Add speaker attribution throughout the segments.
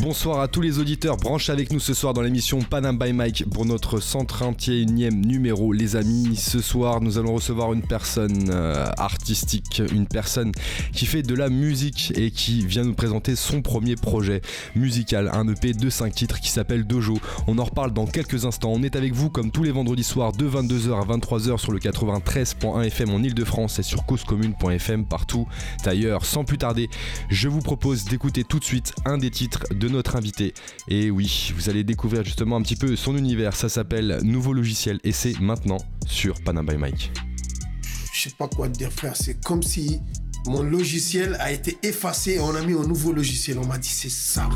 Speaker 1: Bonsoir à tous les auditeurs, branche avec nous ce soir dans l'émission Panam by Mike pour notre 131e numéro les amis. Ce soir nous allons recevoir une personne euh, artistique, une personne qui fait de la musique et qui vient nous présenter son premier projet musical, un EP de 5 titres qui s'appelle Dojo. On en reparle dans quelques instants. On est avec vous comme tous les vendredis soirs de 22h à 23h sur le 93.1 FM en Ile-de-France et sur causecommune.fm partout ailleurs. Sans plus tarder, je vous propose d'écouter tout de suite un des titres de notre invité. Et oui, vous allez découvrir justement un petit peu son univers. Ça s'appelle Nouveau Logiciel et c'est maintenant sur Panam by Mike.
Speaker 2: Je sais pas quoi te dire, frère. C'est comme si mon logiciel a été effacé et on a mis un nouveau logiciel. On m'a dit c'est ça.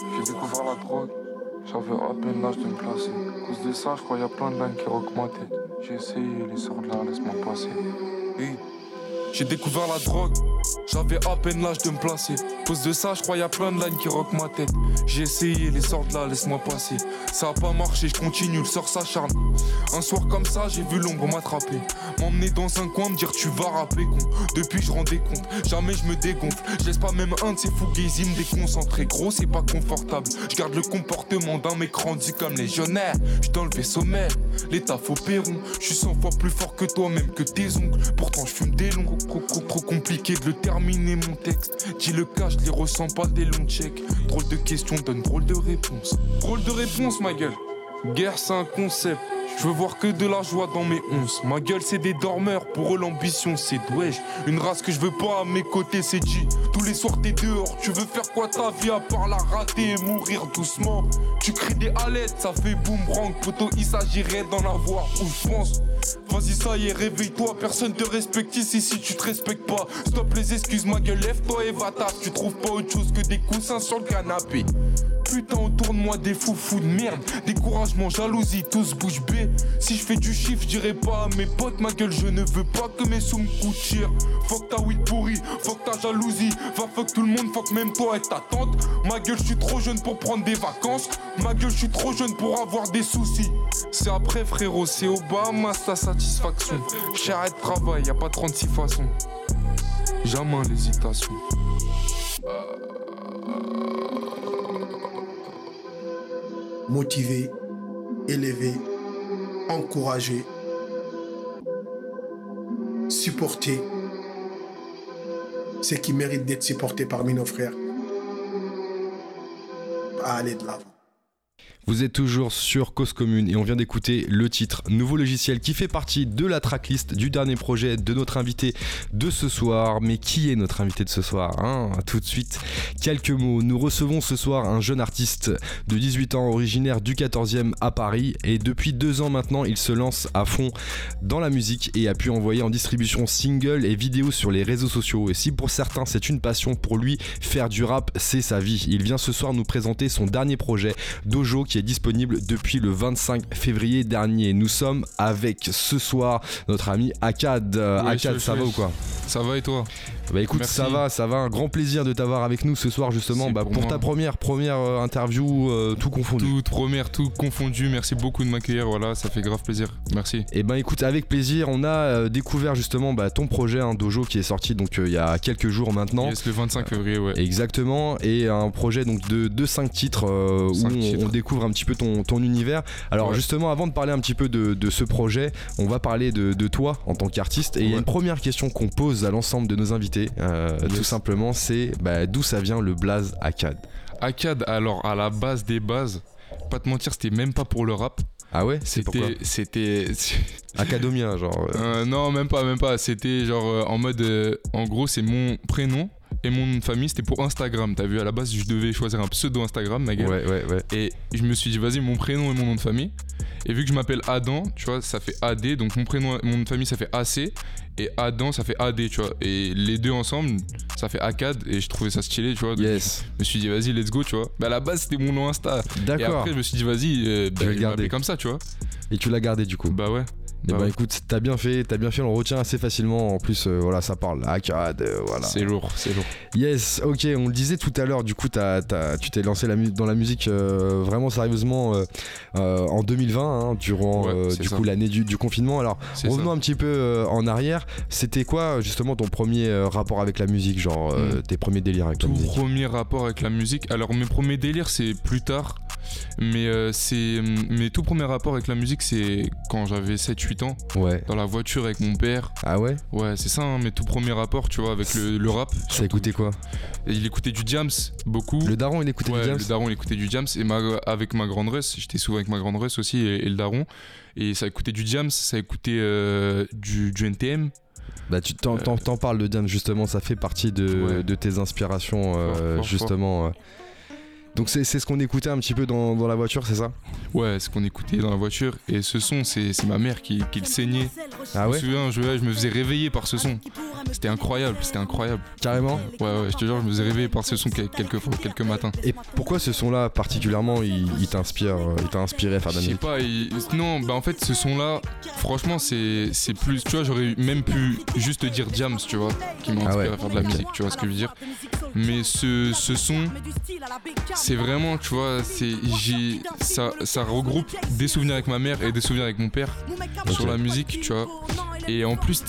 Speaker 3: J'ai découvert la drogue, j'avais à peine l'âge de me placer. À cause de ça, je a plein de lignes qui tête. J'ai essayé, les sorts de là, laisse-moi passer. Oui. J'ai découvert la drogue, j'avais à peine l'âge de me placer. Cause de ça, je crois qu'il y a plein de lignes qui roquent ma tête. J'ai essayé, les sorts de là, laisse-moi passer. Ça a pas marché, je continue, le sort s'acharne. Un soir comme ça, j'ai vu l'ombre m'attraper. M'emmener dans un coin, me dire tu vas rapper con. Depuis, je rendais compte, jamais je me dégonfle. Je laisse pas même un de ces fouguises me déconcentrer. Gros, c'est pas confortable. Je garde le comportement d'un mec rendu comme légionnaire. Je dans le vaisseau mère, l'état faux perron. Je suis 100 fois plus fort que toi, même que tes ongles. Pourtant, je fume des longs. Trop, trop, trop compliqué de le terminer, mon texte. Dis le cas, je les ressens pas des longs checks. Drôle de question donne drôle de réponse. Drôle de réponse, ma gueule. Guerre, c'est un concept. Je veux voir que de la joie dans mes onces. Ma gueule, c'est des dormeurs. Pour eux, l'ambition, c'est douège. Une race que je veux pas à mes côtés, c'est G. Tous les soirs, t'es dehors. Tu veux faire quoi ta vie à part la rater et mourir doucement? Tu cries des alettes, ça fait boomerang. Poto, il s'agirait d'en avoir où je pense. Vas-y, ça y est, réveille-toi. Personne te respecte ici si tu te respectes pas. Stop les excuses, ma gueule, lève-toi et va. Tu trouves pas autre chose que des coussins sur le canapé. Putain, autour de moi des fous fous de merde. Découragement, jalousie, tous bouche bée. Si je fais du chiffre, je dirais pas à mes potes, ma gueule, je ne veux pas que mes sous me coûtent cher. Fuck ta weed pourri, fuck ta jalousie. Va fuck tout le monde, fuck même toi et ta tante. Ma gueule, je suis trop jeune pour prendre des vacances. Ma gueule, je suis trop jeune pour avoir des soucis. C'est après, frérot, c'est Obama sa satisfaction. J'arrête travail, y a pas 36 façons. Jamais l'hésitation.
Speaker 2: Motivé, élevé, encouragé, supporté. C'est qui mérite d'être supporté parmi nos frères. À aller de l'avant.
Speaker 1: Vous êtes toujours sur Cause Commune et on vient d'écouter le titre Nouveau logiciel qui fait partie de la tracklist du dernier projet de notre invité de ce soir. Mais qui est notre invité de ce soir hein? Tout de suite, quelques mots. Nous recevons ce soir un jeune artiste de 18 ans originaire du 14e à Paris et depuis deux ans maintenant il se lance à fond dans la musique et a pu envoyer en distribution single et vidéos sur les réseaux sociaux. Et si pour certains c'est une passion, pour lui faire du rap c'est sa vie. Il vient ce soir nous présenter son dernier projet Dojo qui est disponible depuis le 25 février dernier. Nous sommes avec ce soir notre ami Akad. Euh,
Speaker 3: wesh,
Speaker 1: ça va ou quoi?
Speaker 3: Ça va et toi?
Speaker 1: Bah écoute,
Speaker 3: Merci.
Speaker 1: ça va, ça va. Un grand plaisir de t'avoir avec nous ce soir justement bah,
Speaker 3: pour
Speaker 1: ta première première euh, interview euh, tout confondu.
Speaker 3: Toute première, tout confondu. Merci beaucoup de m'accueillir. Voilà, ça fait grave plaisir. Merci.
Speaker 1: Et ben écoute, avec plaisir, on a euh, découvert justement bah, ton projet, un dojo qui est sorti donc euh, il y a quelques jours maintenant.
Speaker 3: Yes, le 25 février, ouais.
Speaker 1: Exactement, et un projet donc de, de 5 titres où
Speaker 3: Cinq
Speaker 1: on,
Speaker 3: titres.
Speaker 1: on découvre un petit peu ton, ton univers. Alors
Speaker 3: Ouais.
Speaker 1: justement, avant de parler un petit peu de, de ce projet, on va parler de, de toi en tant qu'artiste. Et il y a une première question qu'on pose à l'ensemble de nos invités, euh,
Speaker 3: Yes.
Speaker 1: tout simplement, c'est bah, d'où ça vient le blaze Akkad
Speaker 3: Akkad, alors à la base des bases, pas te mentir, c'était même pas pour le rap.
Speaker 1: Ah ouais?
Speaker 3: C'était. C'était.
Speaker 1: Academia, genre. euh,
Speaker 3: Euh, non, même pas, même pas. C'était genre euh, en mode. euh, en gros, c'est mon prénom et mon nom de famille, c'était pour Instagram. T'as vu, à la base, je devais choisir un pseudo Instagram, ma gueule.
Speaker 1: ouais, ouais, ouais.
Speaker 3: Et je me suis dit, vas-y, mon prénom et mon nom de famille. Et vu que je m'appelle Adam, tu vois, ça fait AD. Donc mon prénom, mon nom de famille, ça fait AC. Et Adam, ça fait AD, tu vois. Et les deux ensemble, ça fait Akkad. Et je trouvais ça stylé, tu vois. Donc
Speaker 1: Yes,
Speaker 3: Je me suis dit, vas-y, let's go, tu vois. Mais à la base, c'était mon nom Insta. Et
Speaker 1: d'accord.
Speaker 3: après, je me suis dit, vas-y, euh, bah,
Speaker 1: vais le
Speaker 3: je vais
Speaker 1: garder.
Speaker 3: m'appeler comme ça, tu vois.
Speaker 1: Et tu l'as gardé du coup
Speaker 3: Bah ouais.
Speaker 1: Eh
Speaker 3: Bah ouais.
Speaker 1: écoute, t'as bien fait, t'as bien fait, on retient assez facilement. En plus, euh, voilà, ça parle arcade, euh, voilà.
Speaker 3: C'est lourd, c'est lourd.
Speaker 1: Yes, ok, on le disait tout à l'heure, du coup, t'as- t'as- tu t'es lancé la dans la musique euh, vraiment sérieusement euh, en 2020, hein, durant
Speaker 3: Ouais,
Speaker 1: du
Speaker 3: ça.
Speaker 1: coup l'année du, du confinement. Alors, revenons
Speaker 3: ça.
Speaker 1: un petit peu en arrière. C'était quoi justement ton premier rapport avec la musique, genre
Speaker 3: Hmm.
Speaker 1: tes premiers délires avec la
Speaker 3: Tout
Speaker 1: musique?
Speaker 3: premier rapport avec la musique. Alors mes premiers délires c'est plus tard, mais c'est mes tout premiers rapports avec la musique c'est quand j'avais 7-8 ans
Speaker 1: Ouais.
Speaker 3: dans la voiture avec mon père.
Speaker 1: Ah ouais?
Speaker 3: Ouais c'est ça hein, mes tout premiers rapports tu vois avec le, le rap.
Speaker 1: Ça écoutait quoi?
Speaker 3: Et il écoutait du Jams beaucoup.
Speaker 1: Le daron, il écoutait
Speaker 3: Ouais,
Speaker 1: du James
Speaker 3: le daron il écoutait du Jams et ma- avec ma grande Russ, j'étais souvent avec ma grande Russ aussi et, et le daron et ça écoutait du Jams, ça écoutait euh, du, du NTM.
Speaker 1: Bah tu t'en, t'en- parles de Diams justement, ça fait partie de,
Speaker 3: Ouais.
Speaker 1: de tes inspirations euh,
Speaker 3: Fort,
Speaker 1: justement. euh. Donc c'est, ce qu'on écoutait un petit peu dans, dans la voiture, c'est ça?
Speaker 3: Ouais, ce qu'on écoutait dans la voiture et ce son c'est ma mère qui, qui le saignait.
Speaker 1: Ah
Speaker 3: Je
Speaker 1: ouais?
Speaker 3: me souviens, je, je me faisais réveiller par ce son. C'était incroyable, c'était incroyable.
Speaker 1: Carrément?
Speaker 3: Ouais, ouais, je te jure, je me faisais réveiller par ce son quel- quelques fois, quelques matins.
Speaker 1: Et pourquoi ce son-là particulièrement il, il t'inspire, euh, il t'a inspiré à faire de
Speaker 3: Je
Speaker 1: la
Speaker 3: sais
Speaker 1: musique?
Speaker 3: pas, il- non, bah en fait, ce son-là, franchement, c'est plus. Tu vois, j'aurais même pu juste dire Diams, tu vois, qui m'a
Speaker 1: Ah
Speaker 3: inspiré
Speaker 1: ouais,
Speaker 3: à faire de la musique, tu vois ce que je veux dire. Mais ce, ce son, c'est vraiment, tu vois, c'est j'ai ça, ça regroupe des souvenirs avec ma mère et des souvenirs avec mon père sur la musique, tu vois. Et en plus,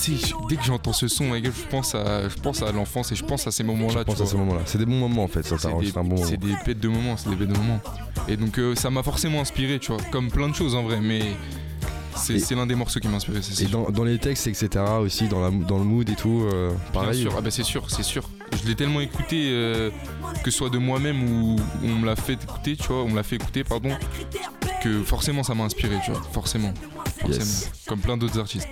Speaker 3: dès que j'entends ce son, je pense à, je pense à l'enfance et je pense à ces moments-là.
Speaker 1: Je pense
Speaker 3: tu
Speaker 1: à
Speaker 3: vois.
Speaker 1: ce moment-là. C'est des bons moments en fait, ça,
Speaker 3: C'est des,
Speaker 1: un bon moment.
Speaker 3: c'est des bêtes de moments, c'est des bêtes de moments. Et donc euh, ça m'a forcément inspiré, tu vois, comme plein de choses en vrai, mais c'est
Speaker 1: Et-
Speaker 3: c'est l'un des morceaux qui m'a inspiré, c'est
Speaker 1: Et dans, dans les textes, etc. aussi, dans, la, dans le mood et tout, euh,
Speaker 3: Bien
Speaker 1: pareil.
Speaker 3: sûr, ah bah c'est sûr, c'est sûr. Je l'ai tellement écouté, euh, que ce soit de moi-même ou on me l'a fait écouter, tu vois, on me l'a fait écouter, pardon, que forcément ça m'a inspiré, tu vois, forcément, forcément,
Speaker 1: Yes.
Speaker 3: comme plein d'autres artistes.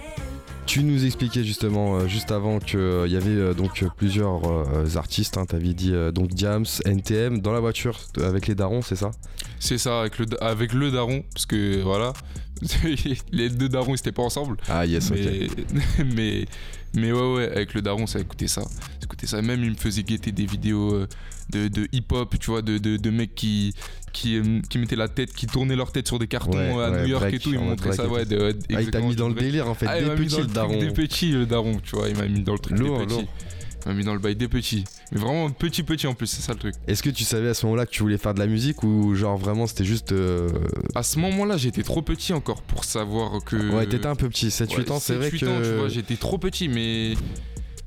Speaker 1: Tu nous expliquais justement euh, juste avant qu'il y avait euh, donc euh, plusieurs euh, artistes. Hein, T'avais dit euh, donc Diams, NTM dans la voiture euh, avec les darons, c'est ça?
Speaker 3: C'est ça avec le avec le daron, parce que voilà, les deux darons ils étaient pas ensemble.
Speaker 1: Ah yes, ok.
Speaker 3: mais, mais, mais ouais, ouais, avec le daron, ça écoutait ça. Ça écoutait ça. Même, il me faisait guetter des vidéos euh, de, de hip-hop, tu vois, de, de, de mecs qui, qui, euh, qui mettaient la tête, qui tournaient leur tête sur des cartons
Speaker 1: Ouais,
Speaker 3: à
Speaker 1: ouais,
Speaker 3: New York
Speaker 1: break,
Speaker 3: et tout. Ils me montraient ça, ouais. De,
Speaker 1: Ah, il t'a mis dans le délire en fait,
Speaker 3: Ah, il m'a mis dans
Speaker 1: le daron.
Speaker 3: des petits, le daron, tu vois. Il m'a mis dans le truc
Speaker 1: Lourd,
Speaker 3: des petits.
Speaker 1: lourd.
Speaker 3: Il m'a mis dans le bail des petits. Mais vraiment petit, petit en plus, c'est ça le truc.
Speaker 1: Est-ce que tu savais à ce moment-là que tu voulais faire de la musique ou genre vraiment c'était juste. euh,
Speaker 3: À ce moment-là, j'étais trop petit encore pour savoir que.
Speaker 1: Ouais, t'étais un peu petit, 7-8
Speaker 3: Ouais,
Speaker 1: ans, c'est vrai
Speaker 3: 7-8
Speaker 1: que.
Speaker 3: ans, tu vois, j'étais trop petit, mais.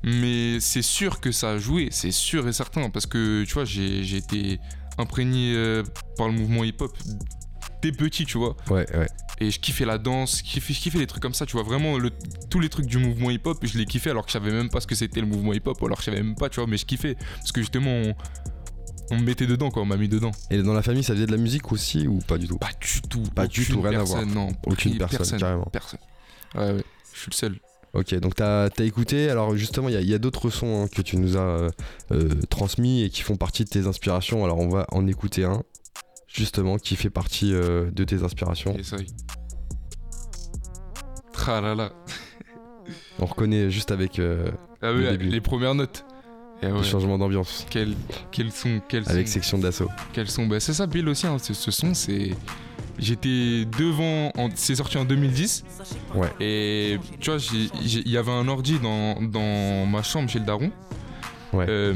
Speaker 3: Mais c'est sûr que ça a joué, c'est sûr et certain, parce que tu vois, j'ai j'ai été imprégné euh, par le mouvement hip-hop dès petit, tu vois.
Speaker 1: Ouais, ouais.
Speaker 3: Et je kiffais la danse, je kiffais, je kiffais les trucs comme ça, tu vois. Vraiment, le- tous les trucs du mouvement hip-hop, je les kiffais alors que je savais même pas ce que c'était le mouvement hip-hop, alors je savais même pas, tu vois, mais je kiffais. Parce que justement, on, on me mettait dedans, quoi, on m'a mis dedans.
Speaker 1: Et dans la famille, ça faisait de la musique aussi ou pas du tout?
Speaker 3: Pas du tout.
Speaker 1: Pas du tout, rien à
Speaker 3: personne,
Speaker 1: voir.
Speaker 3: Non,
Speaker 1: Aucune
Speaker 3: personne,
Speaker 1: personne, carrément.
Speaker 3: Personne. Ouais, ouais, je suis le seul.
Speaker 1: Ok, donc t'as as écouté. Alors justement, il y a, il y a d'autres sons hein, que tu nous as euh, euh, transmis et qui font partie de tes inspirations. Alors on va en écouter un, justement, qui fait partie euh, de tes inspirations. On reconnaît juste avec euh,
Speaker 3: Ah
Speaker 1: Le
Speaker 3: oui,
Speaker 1: début.
Speaker 3: les premières notes. Et ouais,
Speaker 1: le changement d'ambiance.
Speaker 3: quel, quel son, quel
Speaker 1: Avec
Speaker 3: son,
Speaker 1: section d'assaut.
Speaker 3: quel son. Bah, c'est ça, Bill aussi, hein, ce, son, c'est. J'étais devant, en- c'est sorti en 2010.
Speaker 1: Ouais.
Speaker 3: Et tu vois, il y avait un ordi dans, dans ma chambre chez le daron.
Speaker 1: Ouais.
Speaker 3: Euh,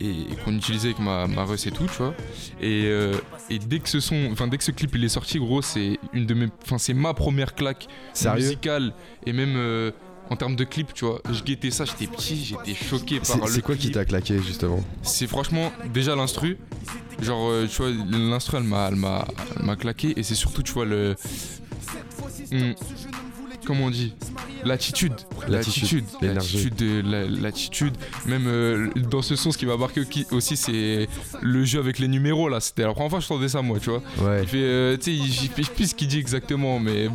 Speaker 3: et, et qu'on utilisait avec ma, ma Russ et tout, tu vois. Et, euh, et dès que ce son, enfin dès que ce clip il est sorti, gros, c'est une de mes, enfin c'est ma première claque
Speaker 1: Sérieux
Speaker 3: musicale et même euh, en termes de clip, tu vois. Je guettais ça, j'étais petit, j'étais choqué par le
Speaker 1: c'est quoi qui t'a claqué justement?
Speaker 3: C'est franchement déjà l'instru. Genre, euh, tu vois, l'instru elle m'a, elle m'a, elle m'a claqué et c'est surtout, tu vois, le. Hmm, comment on dit L'attitude.
Speaker 1: L'attitude.
Speaker 3: L'attitude, la- l'attitude. Même euh, dans ce son, ce qui m'a marqué au- aussi, c'est le jeu avec les numéros là. C'était la première fois que je entendais ça, moi, tu vois.
Speaker 1: Ouais.
Speaker 3: Il fait, euh, tu sais, je sais plus ce qu'il dit exactement, mais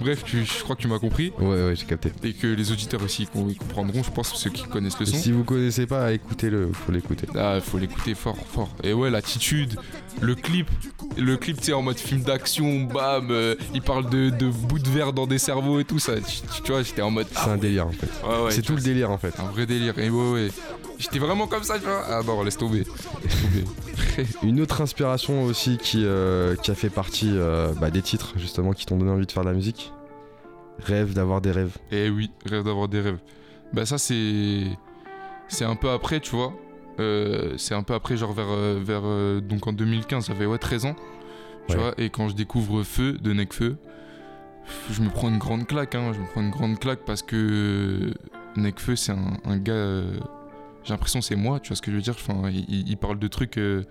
Speaker 3: bref, tu- je crois que tu m'as compris.
Speaker 1: Ouais, ouais, j'ai capté.
Speaker 3: Et que les auditeurs aussi comprendront, je pense, ceux qui connaissent le
Speaker 1: Et
Speaker 3: son.
Speaker 1: si vous connaissez pas, écoutez-le, faut l'écouter.
Speaker 3: Ah, faut l'écouter fort, fort. Et ouais, l'attitude, le clip, le clip, tu sais, en mode film d'action, bam, euh, il parle de, de bouts de verre dans des cerveaux et tout ça. Tu, vois, j'étais en mode.
Speaker 1: C'est un délire en fait.
Speaker 3: Ouais, ouais,
Speaker 1: c'est tout
Speaker 3: vois,
Speaker 1: le délire en fait.
Speaker 3: Un vrai délire. Et ouais, ouais. J'étais vraiment comme ça, tu vois. Ah non, laisse tomber. Laisse tomber.
Speaker 1: Une autre inspiration aussi qui, euh, qui a fait partie euh, bah, des titres justement qui t'ont donné envie de faire de la musique. Rêve d'avoir des rêves.
Speaker 3: Eh oui, rêve d'avoir des rêves. Bah ça c'est c'est un peu après, tu vois. Euh, c'est un peu après, genre vers vers donc en 2015, j'avais ouais 13 ans, tu
Speaker 1: Ouais.
Speaker 3: vois. Et quand je découvre Feu de Necfeu, je me prends une grande claque, hein. Je me prends une grande claque parce que Necfeu c'est un, un gars. J'ai l'impression que c'est moi, tu vois ce que je veux dire? Enfin, il parle de trucs euh,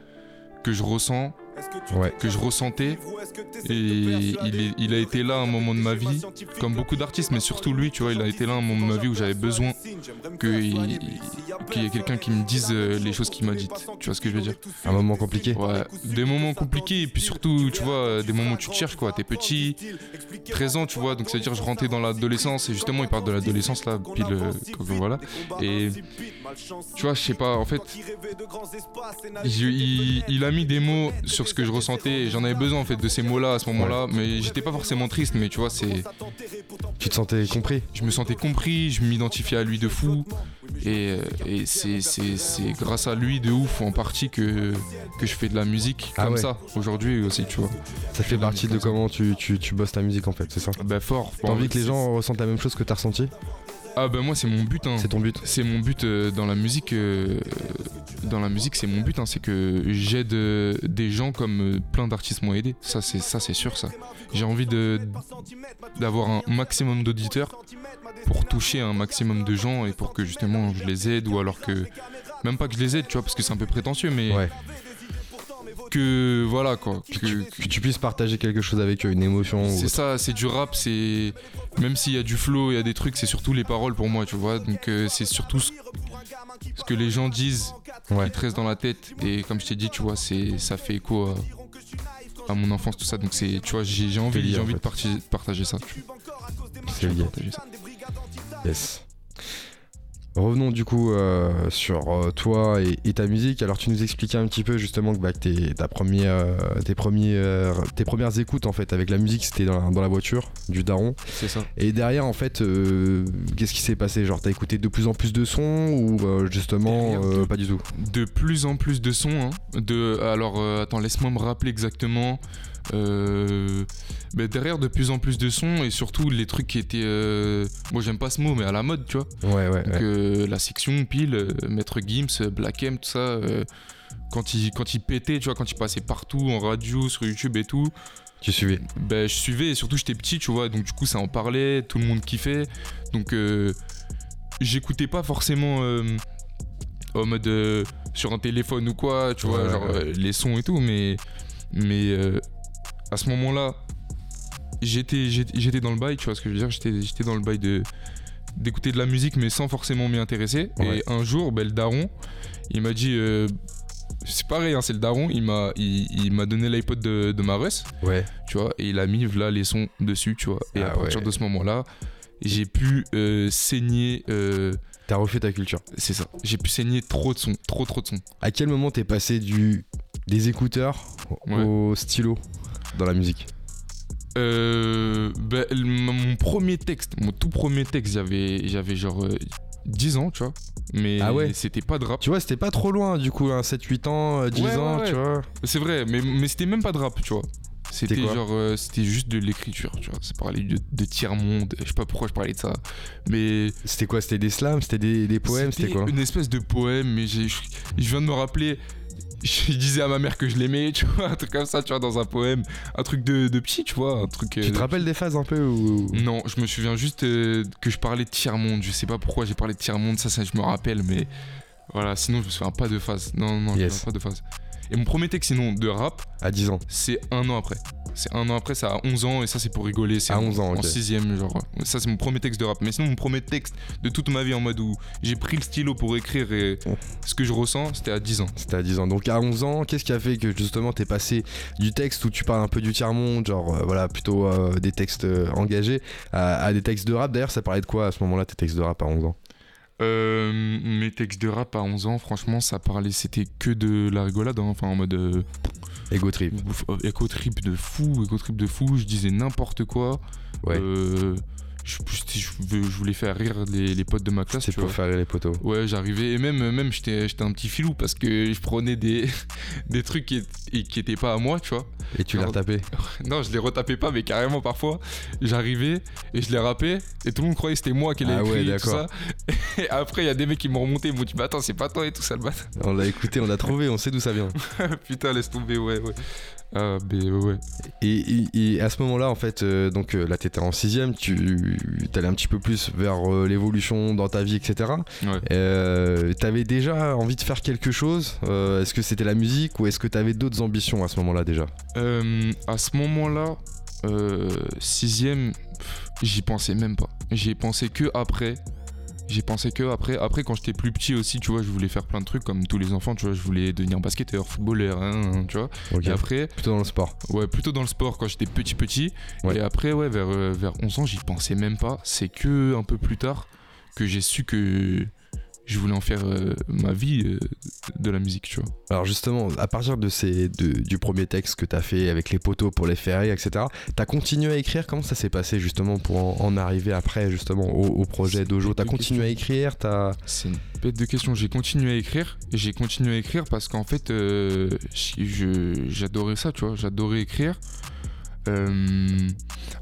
Speaker 3: que je ressens,
Speaker 1: Ouais.
Speaker 3: que je ressentais. Et il, est- il a été là à un moment de ma vie, comme beaucoup d'artistes, mais surtout lui, tu vois, il a été là à un moment de ma vie où j'avais besoin qu'il y ait quelqu'un qui me dise euh, les choses qu'il m'a dites. Tu vois ce que je veux dire
Speaker 1: Un moment compliqué.
Speaker 3: Ouais, des moments compliqués, et puis surtout, tu vois, des moments où tu te cherches, quoi. T'es petit, 13 ans, tu vois, donc c'est-à-dire je rentrais dans l'adolescence, et justement, il parle de l'adolescence, là, pile, euh, voilà. Et tu vois, je sais pas, en fait, il, il a mis des mots sur ce que je ressentais, et j'en avais besoin, en fait, de ces mots-là à ce moment-là, mais j'étais pas forcément triste, mais tu vois, c'est.
Speaker 1: Tu te sentais compris?
Speaker 3: Je me sentais compris, je m'identifiais à lui de fou. Et, euh, et c'est, grâce à lui de ouf en partie que, que je fais de la musique
Speaker 1: Ah
Speaker 3: comme
Speaker 1: ouais.
Speaker 3: ça aujourd'hui aussi, tu vois.
Speaker 1: Ça fait partie de comment tu, tu, tu bosses ta musique en fait, c'est ça?
Speaker 3: Bah fort.
Speaker 1: T'as envie que les gens ressentent la même chose que t'as ressenti?
Speaker 3: Ah bah moi c'est mon but. Hein.
Speaker 1: C'est ton but
Speaker 3: C'est mon but euh, dans la musique. euh, dans la musique, c'est mon but. hein, c'est que j'aide euh, des gens comme euh, plein d'artistes m'ont aidé. Ça, c'est ça, c'est sûr. Ça. J'ai envie de d'avoir un maximum d'auditeurs pour toucher un maximum de gens et pour que justement je les aide ou alors que même pas que je les aide, tu vois, parce que c'est un peu prétentieux, mais
Speaker 1: Ouais.
Speaker 3: que voilà quoi.
Speaker 1: Que
Speaker 3: que-
Speaker 1: tu, que tu puisses partager quelque chose avec eux, une émotion.
Speaker 3: C'est ça, c'est du rap, c'est même s'il y a du flow, il y a des trucs, c'est surtout les paroles pour moi, tu vois. Donc euh, c'est surtout ce... que les gens disent
Speaker 1: Ouais.
Speaker 3: qui te reste dans la tête. Et comme je t'ai dit, tu vois, c'est ça fait écho à, à mon enfance, tout ça. Donc c'est, tu vois, j'ai j'ai envie,
Speaker 1: lié,
Speaker 3: j'ai
Speaker 1: en
Speaker 3: envie de partager, partager ça.
Speaker 1: C'est lié.
Speaker 3: Partager ça.
Speaker 1: Yes. Revenons du coup euh, sur euh, toi et, et ta musique. Alors tu nous expliquais un petit peu justement que, bah, tes, ta première, euh, tes, premiers, euh, tes premières écoutes en fait avec la musique c'était dans, dans la voiture du daron.
Speaker 3: C'est ça.
Speaker 1: Et derrière en fait euh, qu'est-ce qui s'est passé? Genre t'as écouté de plus en plus de sons ou justement
Speaker 3: Derrière, de-
Speaker 1: pas du tout?
Speaker 3: De plus en plus de sons. Hein. De, alors, attends, laisse-moi me rappeler exactement. Euh, derrière de plus en plus de sons et surtout les trucs qui étaient. euh, moi j'aime pas ce mot, mais à la mode, tu vois.
Speaker 1: Ouais ouais.
Speaker 3: Donc
Speaker 1: ouais.
Speaker 3: euh, la section pile, Maître Gims, Black M, tout ça. quand il, quand il pétait, tu vois, quand il passait partout en radio, sur YouTube et tout,
Speaker 1: Tu suivais.
Speaker 3: ben je suivais et surtout j'étais petit, tu vois, donc du coup ça en parlait, tout le monde kiffait. Donc j'écoutais pas forcément en mode sur un téléphone ou quoi, tu vois, genre les sons et tout, mais mais à ce moment-là, j'étais j'étais dans le bail, tu vois ce que je veux dire, j'étais j'étais dans le bail de d'écouter de la musique mais sans forcément m'y intéresser.
Speaker 1: Ouais.
Speaker 3: Et un jour, ben, le daron, il m'a dit euh, c'est pareil, hein, c'est le daron, il m'a il, il m'a donné l'iPod de, de ma Russ
Speaker 1: Ouais.
Speaker 3: tu vois, et il a mis là les sons dessus, tu vois. Et
Speaker 1: Ah
Speaker 3: à partir
Speaker 1: ouais.
Speaker 3: de ce moment-là, j'ai pu euh, saigner, euh,
Speaker 1: T'as refait ta culture.
Speaker 3: c'est ça, j'ai pu saigner trop de sons, trop trop de sons.
Speaker 1: À quel moment t'es passé du des écouteurs
Speaker 3: Ouais.
Speaker 1: au stylo? Dans la musique
Speaker 3: Euh, ben, mon premier texte, mon tout premier texte, j'avais, j'avais genre euh, 10 ans, tu vois. Mais
Speaker 1: Ah ouais.
Speaker 3: c'était pas de rap.
Speaker 1: Tu vois, c'était pas trop loin du coup, hein, 7-8 ans, euh, 10
Speaker 3: Ouais, ouais,
Speaker 1: ans,
Speaker 3: ouais.
Speaker 1: tu vois.
Speaker 3: C'est vrai, mais, mais c'était même pas de rap, tu vois. C'était genre, euh, c'était juste de l'écriture, tu vois. Ça parlait de, de tiers-monde, je sais pas pourquoi je parlais de ça. Mais
Speaker 1: C'était quoi? C'était des slams? C'était des, des poèmes? C'était quoi?
Speaker 3: Une espèce de poème, mais je viens de me rappeler. Je disais à ma mère que je l'aimais, tu vois, un truc comme ça, tu vois, dans un poème. Un truc de, de petit, tu vois, un truc. euh,
Speaker 1: Tu te rappelles des phases un peu ou...
Speaker 3: Non, je me souviens juste euh, que je parlais de tiers-monde. Je sais pas pourquoi j'ai parlé de tiers-monde, ça, ça, je me rappelle, mais voilà, sinon, je me souviens pas de phase. Non, non, je me
Speaker 1: Yes.
Speaker 3: souviens pas de phase. Et mon premier texte, sinon, de rap,
Speaker 1: À 10 ans.
Speaker 3: c'est un an après. C'est un an après, ça a 11 ans, et ça, c'est pour rigoler. C'est
Speaker 1: À
Speaker 3: en-
Speaker 1: 11 ans,
Speaker 3: En
Speaker 1: ok.
Speaker 3: sixième, genre. Ça, c'est mon premier texte de rap. Mais sinon, mon premier texte de toute ma vie en mode où j'ai pris le stylo pour écrire et
Speaker 1: Oh.
Speaker 3: ce que je ressens, c'était à 10 ans.
Speaker 1: C'était à 10 ans. Donc à 11 ans, qu'est-ce qui a fait que justement t'es passé du texte où tu parles un peu du tiers-monde, genre euh, voilà, plutôt euh, des textes euh, engagés, à, à des textes de rap? D'ailleurs, ça parlait de quoi à ce moment-là, tes textes de rap à 11 ans?
Speaker 3: Euh, mes textes de rap à 11 ans, franchement, ça parlait, c'était que de la rigolade, hein. enfin en mode euh,
Speaker 1: Ego trip.
Speaker 3: éco trip de fou, éco trip de fou. Je disais n'importe quoi.
Speaker 1: Ouais.
Speaker 3: Euh, je, voulais faire rire les, potes de ma classe.
Speaker 1: C'est pour faire rire les potos.
Speaker 3: Ouais, j'arrivais et même, même j'étais un petit filou parce que je prenais des, des trucs qui, qui étaient pas à moi, tu vois.
Speaker 1: Et tu les retapais
Speaker 3: Non, je les retapais pas, mais carrément parfois, j'arrivais et je les rappais et tout le monde croyait que c'était moi qui l'ai ah et tout ça. Et après, il y a des mecs qui m'ont remonté, ils m'ont dit, bah attends, c'est pas toi et tout ça le bat.
Speaker 1: On l'a écouté, on l'a trouvé, on sait d'où ça vient.
Speaker 3: Putain, laisse tomber, ouais, ouais. Ah, ben ouais.
Speaker 1: Et, à ce moment-là, en fait, euh, donc euh, là, t'étais en sixième, tu allais un petit peu plus vers euh, l'évolution dans ta vie, etc. Ouais. t'avais déjà envie de faire quelque chose Est-ce que c'était la musique ou est-ce que t'avais d'autres ambitions à ce moment-là déjà?
Speaker 3: À ce moment-là, sixième, j'y pensais même pas. J'y ai pensé que après j'ai pensé que après, après quand j'étais plus petit aussi, tu vois, je voulais faire plein de trucs comme tous les enfants, tu vois, je voulais devenir basketteur, footballeur, hein, tu vois. Et après.
Speaker 1: Plutôt dans le sport.
Speaker 3: Ouais, plutôt dans le sport quand j'étais petit petit. Et après, ouais, vers, euh, vers 11 ans, j'y pensais même pas. C'est que un peu plus tard que j'ai su que je voulais en faire euh, ma vie euh, de la musique, tu vois.
Speaker 1: Alors justement, à partir de ces, du premier texte que tu as fait avec les poteaux pour les ferrer, etc., tu as continué à écrire? Comment ça s'est passé justement pour en, arriver après justement au, projet Dojo? Tu as continué à écrire? As...
Speaker 3: C'est une bête de question. J'ai continué à écrire. J'ai continué à écrire parce qu'en fait, euh, j'adorais ça, tu vois. J'adorais écrire.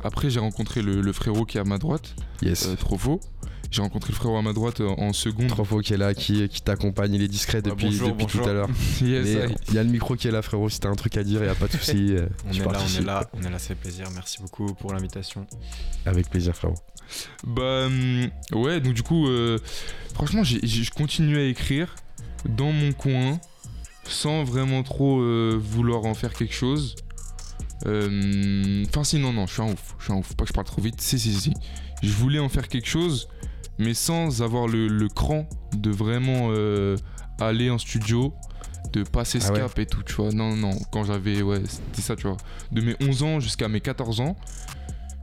Speaker 3: après, j'ai rencontré le, frérot qui est à ma droite.
Speaker 1: Yes.
Speaker 3: trop faux. J'ai rencontré le frérot à ma droite euh, en seconde.
Speaker 1: Trop qui est là, qui, qui t'accompagne, il est discret depuis, depuis tout à l'heure. il y a le micro qui est là, frérot. Si t'as un truc à dire, il a pas de souci.
Speaker 4: Euh, on, est là, on est là, on est là, c'est plaisir. Merci beaucoup pour l'invitation.
Speaker 1: Avec plaisir, frérot.
Speaker 3: Bah hum, ouais, donc du coup, euh, franchement, je continue à écrire dans mon coin sans vraiment trop vouloir en faire quelque chose. Enfin, si, non, non, je suis un ouf. Je suis un ouf. Pas que je parle trop vite. Si, si, si. Je voulais en faire quelque chose, mais sans avoir le, cran de vraiment euh, aller en studio, de passer ce ah cap et tout, tu vois. Non, non, quand j'avais, ouais, c'était ça, tu vois. De mes 11 ans jusqu'à mes 14 ans,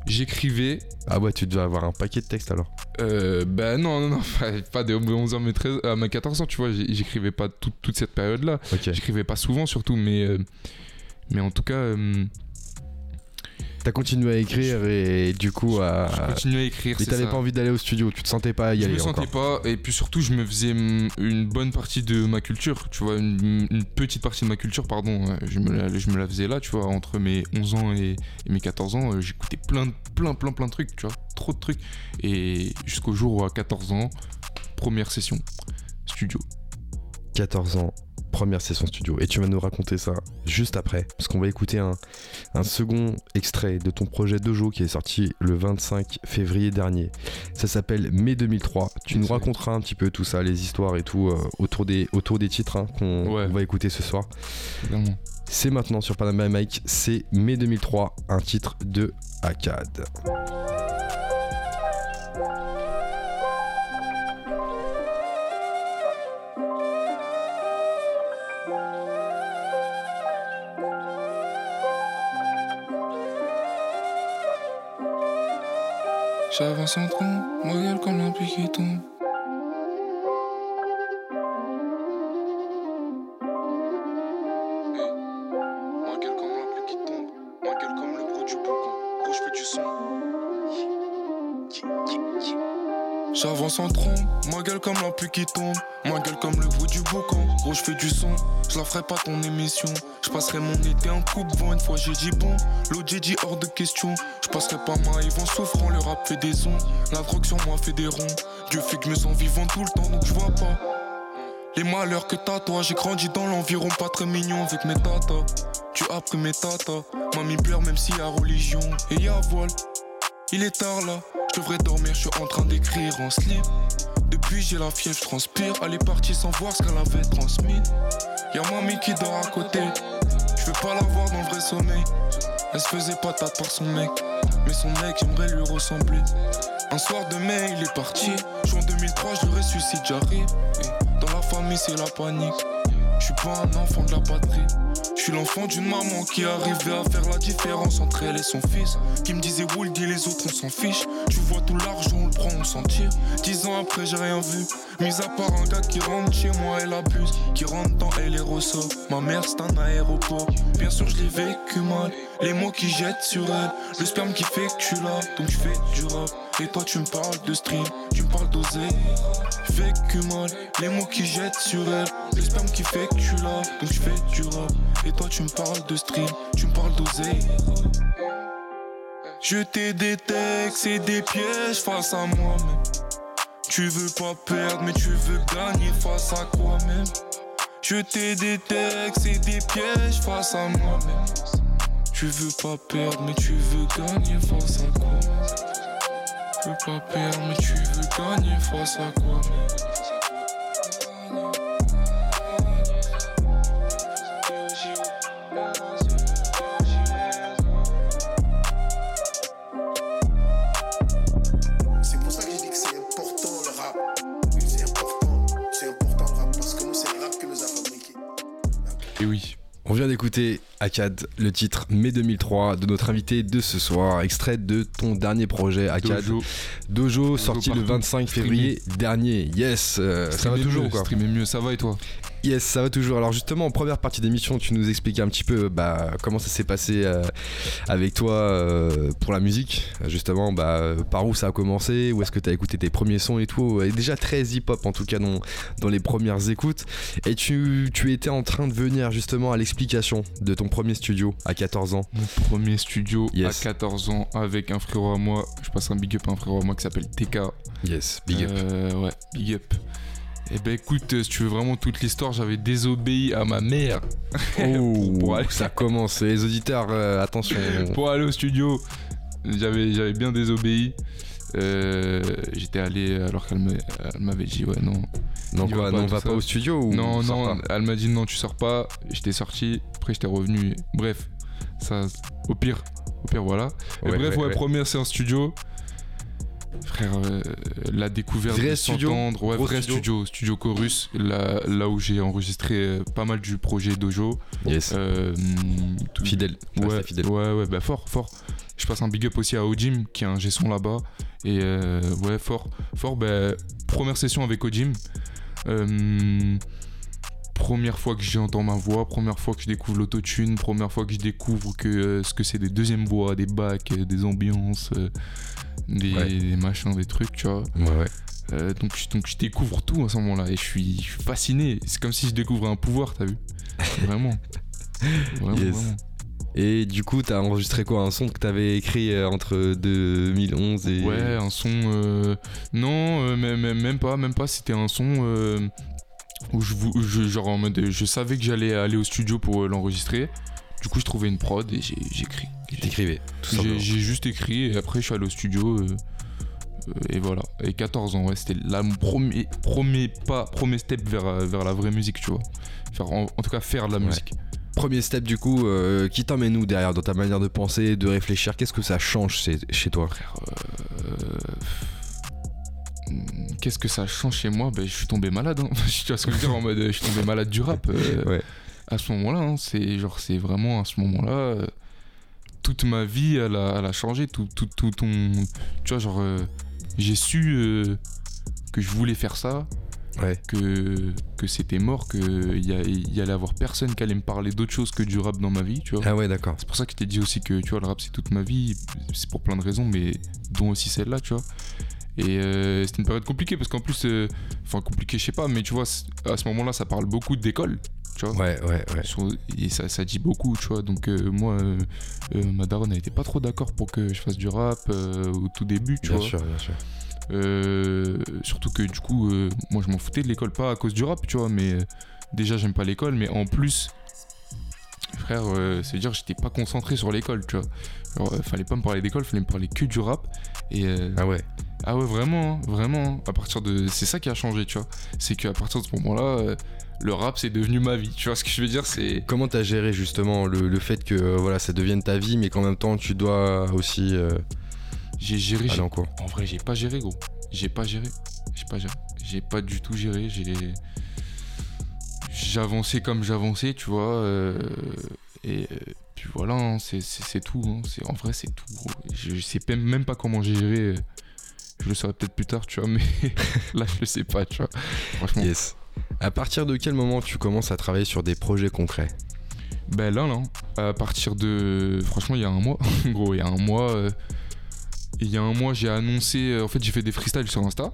Speaker 3: j'écrivais.
Speaker 1: Ah ouais, tu devais avoir un paquet de textes alors
Speaker 3: euh, Ben non, non, non, pas de 11 ans, mais 13, à mes 14 ans, tu vois, j'écrivais pas toute cette période-là. J'écrivais pas souvent surtout, mais, euh, mais en tout cas, euh,
Speaker 1: T'as continué à écrire et du coup à.
Speaker 3: Je continué à écrire.
Speaker 1: Mais t'avais pas envie d'aller au studio, tu te sentais pas y aller.
Speaker 3: Je me sentais pas et puis surtout je me faisais une bonne partie de ma culture, tu vois, une, petite partie de ma culture, pardon. Je me, la, je me la faisais là, tu vois, entre mes 11 ans et, mes 14 ans, euh, j'écoutais plein, plein, plein, plein de trucs, tu vois, trop de trucs. Et jusqu'au jour où à 14 ans, première session, studio.
Speaker 1: 14 ans, première session studio. Et tu vas nous raconter ça juste après, parce qu'on va écouter un, second extrait de ton projet Dojo qui est sorti le 25 février dernier. Ça s'appelle Mai 2003. Tu nous raconteras un petit peu tout ça, les histoires et tout euh, autour, des, autour des titres hein, qu'on va écouter ce soir. C'est maintenant sur Panama Mike, c'est Mai 2003, un titre de Akkad.
Speaker 5: J'avance en tronc, ma gueule comme pluie qui tombe. J'avance en tronc, ma gueule comme la pluie qui tombe, ma gueule comme le bruit du boucan. Gros, je fais du son, je la ferai pas ton émission. Je passerai mon été en coupe vent une fois j'ai dit bon. L'autre j'ai dit hors de question. Je passerai pas ma ils vont souffrant, le rap fait des ondes. La drogue sur moi fait des ronds. Dieu fait que je me sens vivant tout le temps donc je vois pas. Les malheurs que t'as toi, j'ai grandi dans l'environ pas très mignon avec mes tatas. Tu as pris mes tatas, mamie pleure même s'il y a religion. Et y'a voile, il est tard là, je devrais dormir, je suis en train d'écrire en slip. Depuis j'ai la fièvre, je transpire. Elle est partie sans voir ce qu'elle avait transmis. Y'a mamie qui dort à côté. Je veux pas la voir dans le vrai sommeil. Elle se faisait patate par son mec. Mais son mec, j'aimerais lui ressembler. Un soir de mai, il est parti. Je en 2003, je ressuscite, j'arrive. Dans la famille, c'est la panique. Je suis pas un enfant de la patrie. Je suis l'enfant d'une maman qui arrivait à faire la différence entre elle et son fils. Qui me disait Wooldy, les autres on s'en fiche. Tu vois tout l'argent, on le prend, on s'en tire. Dix ans après, j'ai rien vu. Mis à part un gars qui rentre chez moi, elle abuse. Qui rentre dans elle et ressort. Ma mère, c'est un aéroport. Bien sûr, je l'ai vécu mal. Les mots qui jettent sur elle. Le sperme qui fait que je suis là, donc je fais du rap. Et toi tu me parles de stream, tu me parles d'oser. Que mal, les mots qui jettent sur elle. Le sperme qui fait que tu l'as, donc je fais du rap. Et toi tu me parles de stream, tu me parles d'oser. Je t'ai des textes et des pièges face à moi-même. Tu veux pas perdre, mais tu veux gagner face à quoi même? Je t'ai des textes et des pièges face à moi-même. Tu veux pas perdre, mais tu veux gagner face à quoi? Tu veux pas perdre, mais tu veux gagner face à quoi
Speaker 1: On vient d'écouter Akad, le titre Mai 2003 de notre invité de ce soir, extrait de ton dernier projet Akad. Dojo, sorti le 25 février dernier. Yes, euh, ça va toujours quoi.
Speaker 3: Streamer mieux, ça va et toi?
Speaker 1: Yes, ça va toujours. Alors justement, en première partie d'émission, tu nous expliquais un petit peu bah, comment ça s'est passé euh, avec toi euh, pour la musique. Justement, bah, par où ça a commencé, où est-ce que tu as écouté tes premiers sons et tout? Et déjà très hip-hop en tout cas dans, dans les premières écoutes. Et tu, tu étais en train de venir justement à l'explication de ton premier studio à 14 ans.
Speaker 3: Mon premier studio à 14 ans avec un frérot à moi. Je passe un big up à un frérot à moi qui s'appelle TK.
Speaker 1: Yes, big up.
Speaker 3: Euh, ouais, big up. Eh ben écoute, si tu veux vraiment toute l'histoire, j'avais désobéi à ma mère.
Speaker 1: Oh, ça commence. Les auditeurs, euh, attention.
Speaker 3: pour aller au studio, j'avais, j'avais bien désobéi. Euh, j'étais allé alors qu'elle m'avait dit ouais non.
Speaker 1: Non quoi, non, va pas au studio ou
Speaker 3: Non, non, elle m'a dit non, tu sors pas. J'étais sorti, après j'étais revenu. Bref, ça, au pire, au pire voilà. bref, ouais, première séance studio. Frère, euh, la découverte
Speaker 1: vrai de studio,
Speaker 3: ouais, vrai studio. studio, Chorus, là, là où j'ai enregistré euh, pas mal du projet Dojo.
Speaker 1: Yes. Euh, fidèle.
Speaker 3: Ouais,
Speaker 1: fidèle.
Speaker 3: ouais, ouais, bah fort, fort. Je passe un big up aussi à Ojim, qui a un G-son là-bas. Et ouais, fort, fort. Bah, première session avec Ojim. Première fois que j'entends ma voix, première fois que je découvre l'autotune, première fois que je découvre que ce que c'est des deuxièmes voix, des bacs, des ambiances des, machins, des trucs, tu vois.
Speaker 1: Ouais, ouais.
Speaker 3: Euh, donc, donc je découvre tout à ce moment-là et je suis, fasciné. C'est comme si je découvrais un pouvoir, t'as vu Vraiment.
Speaker 1: vraiment, Et du coup, t'as enregistré quoi? Un son que t'avais écrit euh, entre 2011 et.
Speaker 3: Ouais, un son. Euh, non, même, même pas, même pas. C'était un son où je, je, genre en mode, je savais que j'allais aller au studio pour l'enregistrer. Du coup, je trouvais une prod et j'écris.
Speaker 1: T'écrivais,
Speaker 3: tout. J'ai juste écrit et après, je suis allé au studio. Euh, euh, et voilà. Et 14 ans, ouais, c'était mon premier, premier pas, premier step vers, euh, vers la vraie musique, tu vois. Faire, en, tout cas, faire de la musique.
Speaker 1: Premier step du coup, qui t'emmène où derrière dans ta manière de penser, de réfléchir? Qu'est-ce que ça change chez, toi?
Speaker 3: Qu'est-ce que ça change chez moi? Ben, Je suis tombé malade. Hein. tu vois ce que je veux dire en mode je suis tombé malade du rap. ouais à ce moment-là. Hein, c'est genre, c'est vraiment à ce moment-là. Euh, toute ma vie, elle a, elle a, changé. Tout, tout, tout ton. Tu vois, genre, euh, j'ai su euh, que je voulais faire ça.
Speaker 1: Ouais.
Speaker 3: Que, que c'était mort, qu'il y, y allait avoir personne qui allait me parler d'autre chose que du rap dans ma vie, tu vois.
Speaker 1: Ah ouais, d'accord.
Speaker 3: C'est pour ça que je t'ai dit aussi que, tu vois, le rap c'est toute ma vie, c'est pour plein de raisons, mais dont aussi celle-là, tu vois. Et c'était une période compliquée parce qu'en plus, enfin compliqué, je sais pas, mais tu vois, à ce moment-là, ça parle beaucoup d'école tu vois.
Speaker 1: Ouais, ouais, ouais.
Speaker 3: Et ça, ça dit beaucoup, tu vois. Donc, euh, moi, euh, euh, ma daronne n'était pas trop d'accord pour que je fasse du rap au tout début, tu
Speaker 1: bien
Speaker 3: vois.
Speaker 1: Sûr, bien sûr.
Speaker 3: surtout que du coup, moi je m'en foutais de l'école, pas à cause du rap, tu vois, mais déjà j'aime pas l'école, mais en plus, frère, c'est dire j'étais pas concentré sur l'école, tu vois. Alors, fallait pas me parler d'école, fallait me parler que du rap. Et,
Speaker 1: ah ouais.
Speaker 3: Ah ouais, vraiment, hein, vraiment. Hein. À partir de, c'est ça qui a changé, tu vois. C'est qu'à partir de ce moment-là, le rap c'est devenu ma vie. Tu vois ce que je veux dire C'est
Speaker 1: comment t'as géré justement le, fait que euh, voilà ça devienne ta vie, mais qu'en même temps tu dois aussi. Euh,
Speaker 3: j'ai géré.
Speaker 1: en,
Speaker 3: en vrai, j'ai pas géré, gros. J'ai pas géré. J'ai pas géré. J'ai pas du tout géré. J'ai j'avançais comme j'avançais, tu vois. Euh, et puis voilà, hein, c'est tout. Hein. En vrai, c'est tout. Je, sais même pas comment j'ai géré. Je le saurai peut-être plus tard, tu vois, mais là, je le sais pas, tu vois. Franchement.
Speaker 1: Yes. À partir de quel moment tu commences à travailler sur des projets concrets?
Speaker 3: Ben là, là, à partir de. Franchement, il y a un mois. gros, il y a un mois. Euh, il y a un mois, j'ai annoncé. euh, En fait, j'ai fait des freestyles sur Insta.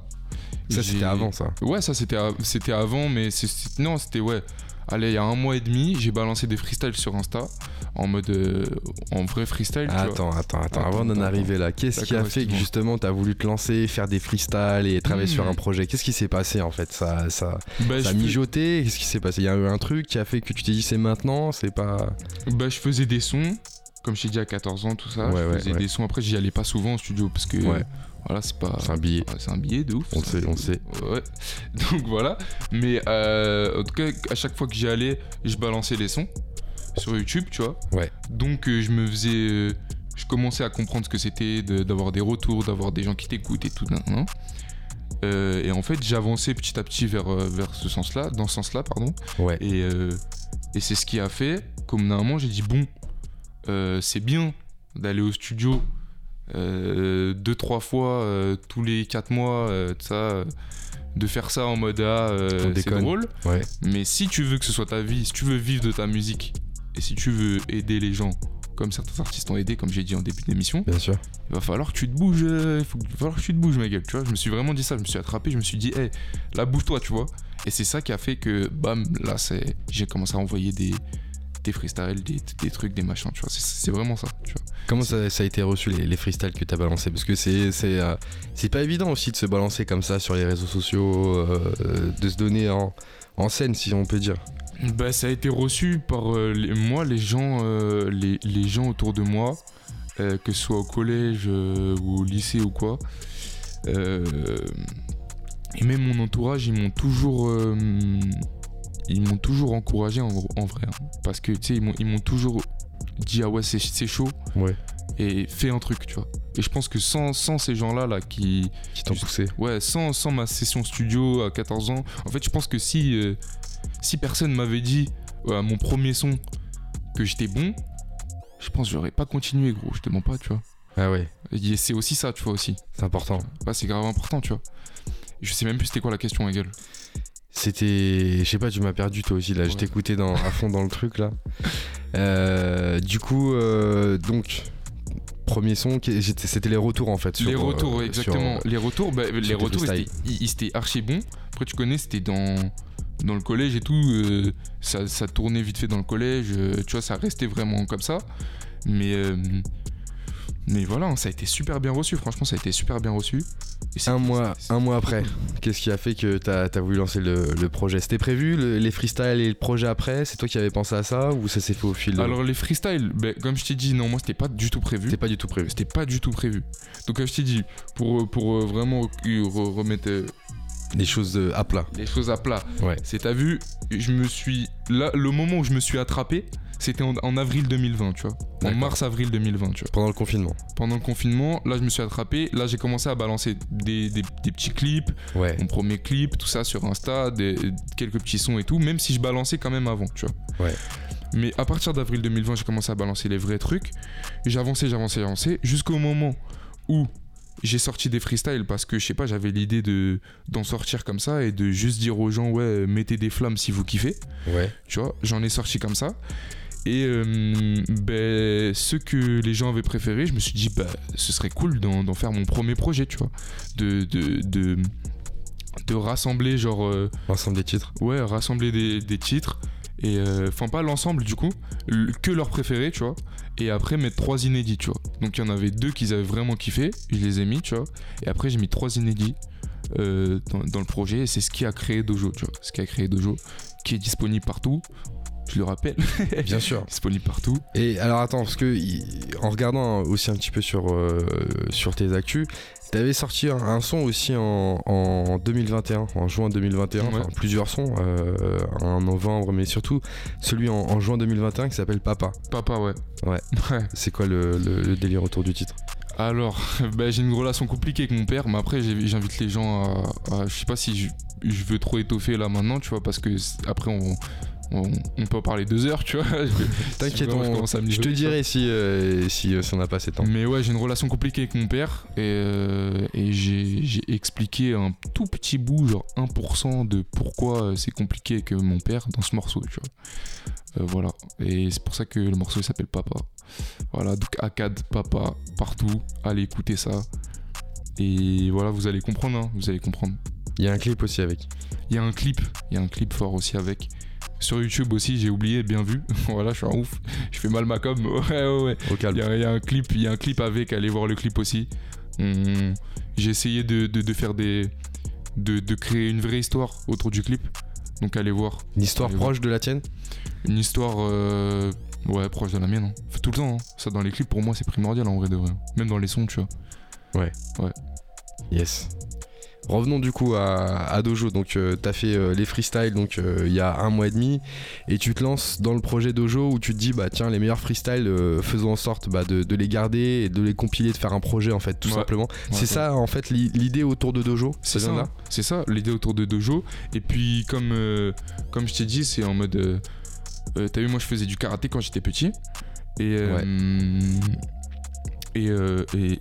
Speaker 1: Ça, c'était avant ça.
Speaker 3: Ouais, ça c'était av- c'était avant, mais c'est- non, c'était ouais. Allez, il y a un mois et demi, j'ai balancé des freestyles sur Insta en mode euh, en vrai freestyle. tu vois.
Speaker 1: Attends, attends, attends, avant d'en arriver là, qu'est-ce qui a fait que justement t'as voulu te lancer, faire des freestyles et travailler
Speaker 3: Hmm.
Speaker 1: sur un projet? Qu'est-ce qui s'est passé en fait? Ça, ça,
Speaker 3: Bah,
Speaker 1: ça a mijoté? Qu'est-ce qui s'est passé? Il y a eu un truc qui a fait que tu t'es dit c'est maintenant, c'est pas.
Speaker 3: Bah, je faisais des sons, comme je t'ai dit à 14 ans, tout ça.
Speaker 1: Ouais,
Speaker 3: je
Speaker 1: ouais,
Speaker 3: faisais
Speaker 1: ouais.
Speaker 3: des sons. Après, j'y allais pas souvent au studio parce que
Speaker 1: Ouais.
Speaker 3: Voilà, c'est pas.
Speaker 1: C'est un billet.
Speaker 3: C'est un billet de ouf.
Speaker 1: On sait, on sait.
Speaker 3: Ouais. Donc voilà. Mais euh, en tout cas, à chaque fois que j'y allais, je balançais les sons sur YouTube, tu vois.
Speaker 1: Ouais.
Speaker 3: Donc euh, je me faisais. euh, je commençais à comprendre ce que c'était de- d'avoir des retours, d'avoir des gens qui t'écoutent et tout. et en fait, j'avançais petit à petit vers, vers ce sens-là, dans ce sens-là, pardon.
Speaker 1: Ouais.
Speaker 3: Et, et c'est ce qui a fait, comme normalement, j'ai dit bon, c'est bien d'aller au studio euh, deux, trois fois euh, tous les quatre mois, euh, ça, euh, de faire ça en mode ah, c'est drôle.
Speaker 1: Ouais.
Speaker 3: Mais si tu veux que ce soit ta vie, si tu veux vivre de ta musique, et si tu veux aider les gens, comme certains artistes ont aidé, comme j'ai dit en début d'émission,
Speaker 1: Bien sûr.
Speaker 3: il va falloir que tu te bouges, il faut- va falloir que tu te bouges, ma gueule, tu vois. Je me suis vraiment dit ça, je me suis attrapé, je me suis dit, hé, là, bouge-toi, tu vois. Et c'est ça qui a fait que, bam, là, c'est, j'ai commencé à envoyer des, des freestyles, des, des trucs, des machins, tu vois. C'est, vraiment ça, tu vois.
Speaker 1: Comment ça, ça a été reçu les, les freestyles que t'as balancés? Parce que c'est c'est euh, c'est pas évident aussi de se balancer comme ça sur les réseaux sociaux, euh, de se donner en, en scène si on peut dire.
Speaker 3: Bah, ça a été reçu par euh, les- moi, les gens, euh, les, les gens autour de moi, euh, que ce soit au collège euh, ou au lycée ou quoi. Euh, et même mon entourage, ils m'ont toujours, euh, ils m'ont toujours encouragé en, en vrai, hein. parce que tu sais, ils m'ont, toujours dit ah ouais c'est, chaud
Speaker 1: Ouais.
Speaker 3: et fais un truc, tu vois. Et je pense que sans, sans ces gens-là là qui,
Speaker 1: Qui t'ont poussé.
Speaker 3: Ouais, sans, sans ma session studio à 14 ans. En fait, je pense que si, euh, si personne m'avait dit euh, à mon premier son que j'étais bon, je pense que j'aurais pas continué, gros. Je te mens pas, tu vois.
Speaker 1: Ah ouais,
Speaker 3: Et c'est aussi ça, tu vois, aussi.
Speaker 1: c'est important.
Speaker 3: Ouais, c'est grave important, tu vois. Je sais même plus c'était quoi la question, ma gueule.
Speaker 1: C'était. Je sais pas, tu m'as perdu toi aussi là. Je t'écoutais dans, à fond dans le truc là. Euh, du coup, euh, donc. Premier son, c'était les retours en fait. sur,
Speaker 3: les retours,
Speaker 1: euh,
Speaker 3: exactement.
Speaker 1: sur-
Speaker 3: les retours, bah, les retours, ils étaient, ils- ils étaient archi bons. Après, tu connais, c'était dans, dans le collège et tout. euh, ça, ça tournait vite fait dans le collège. euh, tu vois, ça restait vraiment comme ça. Mais, euh, mais voilà, hein, ça a été super bien reçu. Franchement, ça a été super bien reçu.
Speaker 1: Un mois, un mois après, qu'est-ce qui a fait que t'as as voulu lancer le, le projet? C'était prévu le- les freestyles et le projet après? C'est toi qui avais pensé à ça ou ça s'est fait au fil de...
Speaker 3: Alors, les freestyles, bah, comme je t'ai dit, non, moi, c'était pas du tout prévu.
Speaker 1: C'était pas du tout prévu.
Speaker 3: C'était pas du tout prévu. Donc, comme je t'ai dit, pour, pour euh, vraiment re- re- remettre euh,
Speaker 1: Des choses euh, à plat.
Speaker 3: les choses à plat,
Speaker 1: Ouais.
Speaker 3: C'est t'as vu, je me suis là le moment où je me suis attrapé, c'était en, en avril 2020, tu vois. En
Speaker 1: D'accord.
Speaker 3: mars avril 2020, tu vois.
Speaker 1: Pendant le confinement.
Speaker 3: Pendant le confinement, là je me suis attrapé, là j'ai commencé à balancer des, des- des petits clips,
Speaker 1: Ouais.
Speaker 3: mon premier clip, tout ça sur Insta, des, quelques petits sons et tout, même si je balançais quand même avant, tu vois.
Speaker 1: Ouais.
Speaker 3: Mais à partir d'avril 2020, j'ai commencé à balancer les vrais trucs. J'avançais, j'avançais, j'avançais, jusqu'au moment où j'ai sorti des freestyles parce que je sais pas, j'avais l'idée de d'en sortir comme ça et de juste dire aux gens ouais, mettez des flammes si vous kiffez
Speaker 1: Ouais.
Speaker 3: tu vois, j'en ai sorti comme ça. Et euh, ben, ceux que les gens avaient préférés, je me suis dit, bah, ce serait cool d'en faire mon premier projet, tu vois. De, de, de, de rassembler, genre, euh,
Speaker 1: L'ensemble des titres.
Speaker 3: ouais, rassembler des, des titres. Et euh, enfin, pas l'ensemble du coup, que leurs préférés, tu vois. Et après, mettre trois inédits, tu vois. Donc, il y en avait deux qu'ils avaient vraiment kiffé, je les ai mis, tu vois. Et après, j'ai mis trois inédits euh, dans, dans le projet. Et c'est ce qui a créé Dojo, tu vois. Ce qui a créé Dojo, qui est disponible partout. Je le rappelle,
Speaker 1: Bien sûr.
Speaker 3: disponible partout.
Speaker 1: Et alors attends, parce que en regardant aussi un petit peu sur, euh, sur tes actus, t'avais sorti un, un son aussi en, en 2021, en juin 2021,
Speaker 3: Ouais.
Speaker 1: enfin plusieurs sons, euh, en novembre, mais surtout celui en, en juin 2021 qui s'appelle Papa.
Speaker 3: Papa, ouais.
Speaker 1: Ouais.
Speaker 3: Ouais.
Speaker 1: C'est quoi le, le- le délire autour du titre?
Speaker 3: Alors, bah, j'ai une relation compliquée avec mon père, mais après, j'invite les gens à, à- Je sais pas si je, je veux trop étoffer là maintenant, tu vois, parce que après, on, on, peut en parler deux heures, tu vois.
Speaker 1: T'inquiète, je, je, te dirai si, euh, si, si, on n'a pas assez de temps.
Speaker 3: Mais ouais, j'ai une relation compliquée avec mon père et, euh, et j'ai expliqué un tout petit bout, genre 1% de pourquoi c'est compliqué avec mon père dans ce morceau, tu vois. voilà. Et c'est pour ça que le morceau s'appelle Papa. Voilà, donc Akkad, Papa, partout, allez écouter ça. Et voilà, vous allez comprendre, hein, vous allez comprendre.
Speaker 1: Il y a un clip aussi avec.
Speaker 3: Il y a un clip, il y a un clip fort aussi avec. Sur YouTube aussi, j'ai oublié, bien vu. voilà, je suis un ouf. Je fais mal ma com. Ouais, ouais, ouais.
Speaker 1: Au calme.
Speaker 3: Il y, a, un clip, il y a un clip avec. Allez voir le clip aussi. J'ai essayé de, faire des, de, créer une vraie histoire autour du clip. Donc allez voir.
Speaker 1: Une histoire proche de la tienne?
Speaker 3: Une histoire, euh, ouais, proche de la mienne. Hein. tout le temps. Hein. Ça dans les clips, pour moi, c'est primordial en vrai de vrai. Même dans les sons, tu vois.
Speaker 1: Ouais.
Speaker 3: Ouais.
Speaker 1: Yes. Revenons du coup à, Dojo. Donc, euh, tu as fait euh, les freestyles donc euh, il y a un mois et demi et tu te lances dans le projet Dojo où tu te dis bah tiens les meilleurs freestyles faisons en sorte bah, de, les garder et de les compiler, de faire un projet en fait tout simplement. c'est ça en fait l'idée autour de Dojo.
Speaker 3: C'est ça. C'est ça l'idée autour de Dojo. Et puis comme comme je t'ai dit c'est en mode t'as vu moi je faisais du karaté quand j'étais petit et et,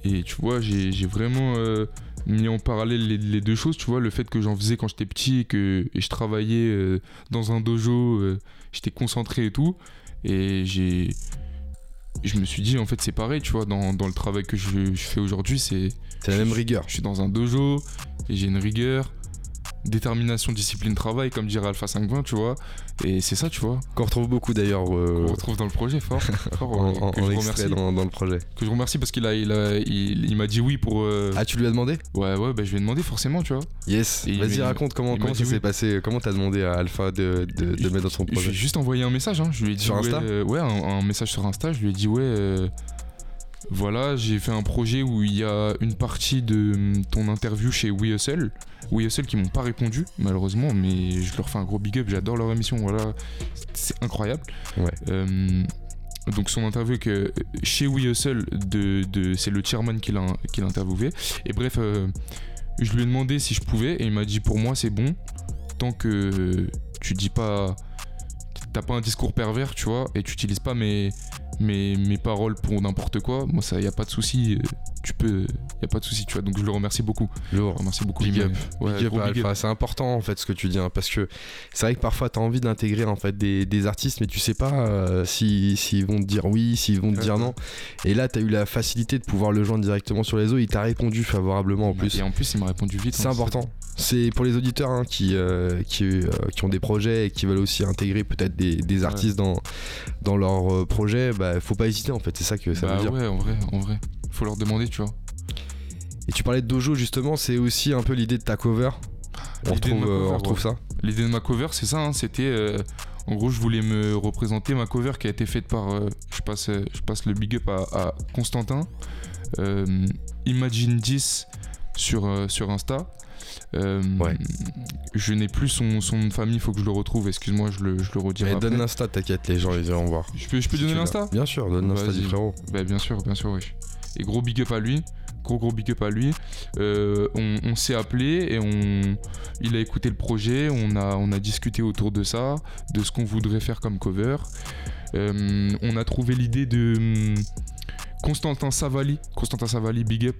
Speaker 3: et, tu vois j'ai vraiment mis en parallèle les, deux choses, tu vois, le fait que j'en faisais quand j'étais petit et que je travaillais euh, dans un dojo, euh, j'étais concentré et tout, et j'ai je me suis dit en fait c'est pareil tu vois dans, le travail que je, je fais aujourd'hui c'est
Speaker 1: c'est la même rigueur.
Speaker 3: je suis dans un dojo et j'ai une rigueur détermination, discipline, travail, comme dirait Alpha 520, tu vois. Et c'est ça, tu vois.
Speaker 1: Qu'on retrouve beaucoup d'ailleurs.
Speaker 3: Euh... Qu'on retrouve dans le projet, fort.
Speaker 1: fort en, que je remercie. Dans, le projet.
Speaker 3: Que je remercie parce qu'il a, il a, il, m'a dit oui pour. Euh,
Speaker 1: ah, tu lui as demandé?
Speaker 3: Ouais, ouais, bah, je lui ai demandé forcément, tu vois.
Speaker 1: Yes. Vas-y, raconte comment, comment ça s'est passé. Comment t'as demandé à Alpha de, de, de mettre dans son projet?
Speaker 3: Je lui ai juste envoyé un message, hein. Je lui ai dit.
Speaker 1: Sur Insta?
Speaker 3: Ouais, un, message sur Insta. Je lui ai dit, ouais. Voilà, j'ai fait un projet où il y a une partie de hum, ton interview chez WeHustle. WeHustle qui m'ont pas répondu, malheureusement, mais je leur fais un gros big up, j'adore leur émission, voilà, c'est incroyable. Hum, donc son interview que chez WeHustle, de, de, c'est le chairman qui l'a, interviewé. Et bref, euh, je lui ai demandé si je pouvais, et il m'a dit pour moi c'est bon, tant que tu dis pas t'as pas un discours pervers, tu vois, et tu utilises pas mes, mes, mes paroles pour n'importe quoi, moi ça y a pas de souci, euh, tu peux, y a pas de souci, tu vois. Donc je le remercie beaucoup.
Speaker 1: Je le remercie beaucoup. Big up. C'est important en fait ce que tu dis, hein, parce que c'est vrai que parfois tu as envie d'intégrer en fait des, des, artistes, mais tu sais pas euh, s'ils vont te dire oui, s'ils vont te dire non. Et là, tu as eu la facilité de pouvoir le joindre directement sur les eaux. Il t'a répondu favorablement en plus.
Speaker 3: Et en plus, il m'a répondu vite.
Speaker 1: C'est hein, important. C'est pour les auditeurs hein, qui, euh, qui, qui, ont des projets et qui veulent aussi intégrer peut-être des, des, artistes dans, dans leur projet. Bah, faut pas hésiter en fait. C'est ça que ça
Speaker 3: veut
Speaker 1: bah dire.
Speaker 3: Ouais, en vrai, en vrai. Faut leur demander, tu vois.
Speaker 1: Et tu parlais de dojo justement, c'est aussi un peu l'idée de ta cover. On retrouve, euh, retrouve ça.
Speaker 3: L'idée de ma cover, c'est ça. Hein, c'était, euh, en gros, je voulais me représenter ma cover qui a été faite par, euh, je passe, je passe le big up à, Constantin. Imagine 10 sur sur Insta.
Speaker 1: Ouais.
Speaker 3: Je n'ai plus son, son, nom de famille, il faut que je le retrouve. Excuse-moi, je le, je le redirai.
Speaker 1: donne l'Insta, t'inquiète, les gens ils iront voir.
Speaker 3: Je peux, je peux donner l'Insta?
Speaker 1: Bien sûr, donne l'Insta du frérot.
Speaker 3: Bah, bien sûr, bien sûr, oui. Et gros big up à lui gros gros big up à lui. Euh, on, s'est appelé et on, il a écouté le projet, on a, on a discuté autour de ça, de ce qu'on voudrait faire comme cover. Euh, on a trouvé l'idée de hum, Constantin Savali, Constantin Savali, big up.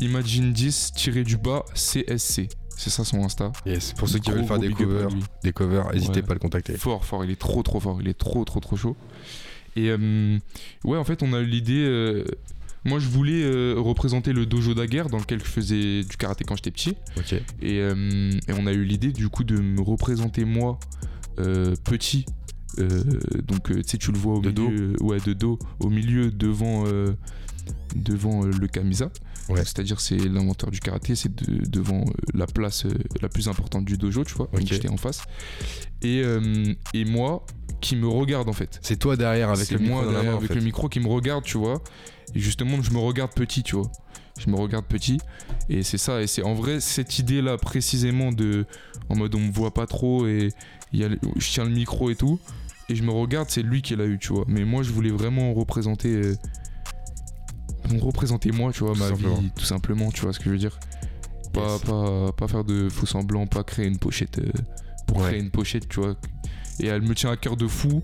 Speaker 3: Imagine 10 tiré du bas CSC. C'est ça son Insta.
Speaker 1: Yes, pour ceux qui veulent faire des covers, des covers, n'hésitez pas à le contacter.
Speaker 3: Fort, fort, il est trop, trop fort, il est trop, trop, trop chaud. Et euh, ouais, en fait, on a eu l'idée. Moi, je voulais euh, représenter le dojo daguerre dans lequel je faisais du karaté quand j'étais petit. Euh, et, on a eu l'idée du coup de me représenter moi euh, petit. donc tu sais, tu le vois au
Speaker 1: de
Speaker 3: milieu,
Speaker 1: dos.
Speaker 3: ouais, de dos, au milieu devant devant le kamisa. C'est-à-dire c'est l'inventeur du karaté, c'est devant la place la plus importante du dojo, tu vois. J'étais en face. Et, et moi qui me regarde en fait.
Speaker 1: C'est toi derrière avec le
Speaker 3: moi
Speaker 1: micro
Speaker 3: derrière avec le micro qui me regarde, tu vois. Et justement, je me regarde petit, tu vois. Je me regarde petit. Et c'est ça. Et c'est en vrai cette idée-là précisément de. En mode on me voit pas trop et y a, je tiens le micro et tout. Et je me regarde, c'est lui qui l'a eu, tu vois. Mais moi, je voulais vraiment représenter. Euh, représenter moi, tu vois, ma vie, tout simplement, tu vois ce que je veux dire. Pas, pas, pas faire de faux semblants, pas créer une pochette. Euh, pour créer une pochette, tu vois et elle me tient à cœur de fou.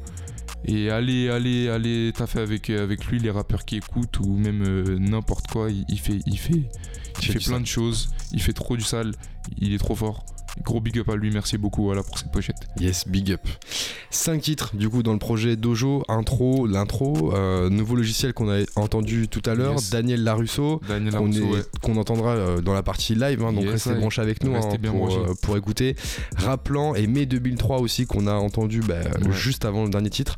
Speaker 3: Et allez, allez, allez, t'as fait avec, avec lui les rappeurs qui écoutent ou même euh, n'importe quoi. Il, il fait, il fait, il fait, plein de choses. Il fait trop du sale. Il est trop fort. Gros big up à lui, merci beaucoup voilà, pour cette pochette.
Speaker 1: Yes, big up. 5 titres du coup dans le projet Dojo, intro, l'intro, euh, nouveau logiciel qu'on a entendu tout à l'heure,
Speaker 3: Yes.
Speaker 1: Daniel Larusso,
Speaker 3: Daniel
Speaker 1: qu'on
Speaker 3: Larusso,
Speaker 1: est-
Speaker 3: ouais.
Speaker 1: qu'on entendra euh, dans la partie live, hein, donc
Speaker 3: Yes,
Speaker 1: restez
Speaker 3: ouais.
Speaker 1: branchés avec nous hein,
Speaker 3: bien
Speaker 1: pour,
Speaker 3: branchés.
Speaker 1: euh, pour écouter. Rappelant et mai 2003 aussi qu'on a entendu bah,
Speaker 3: Ouais.
Speaker 1: juste avant le dernier titre.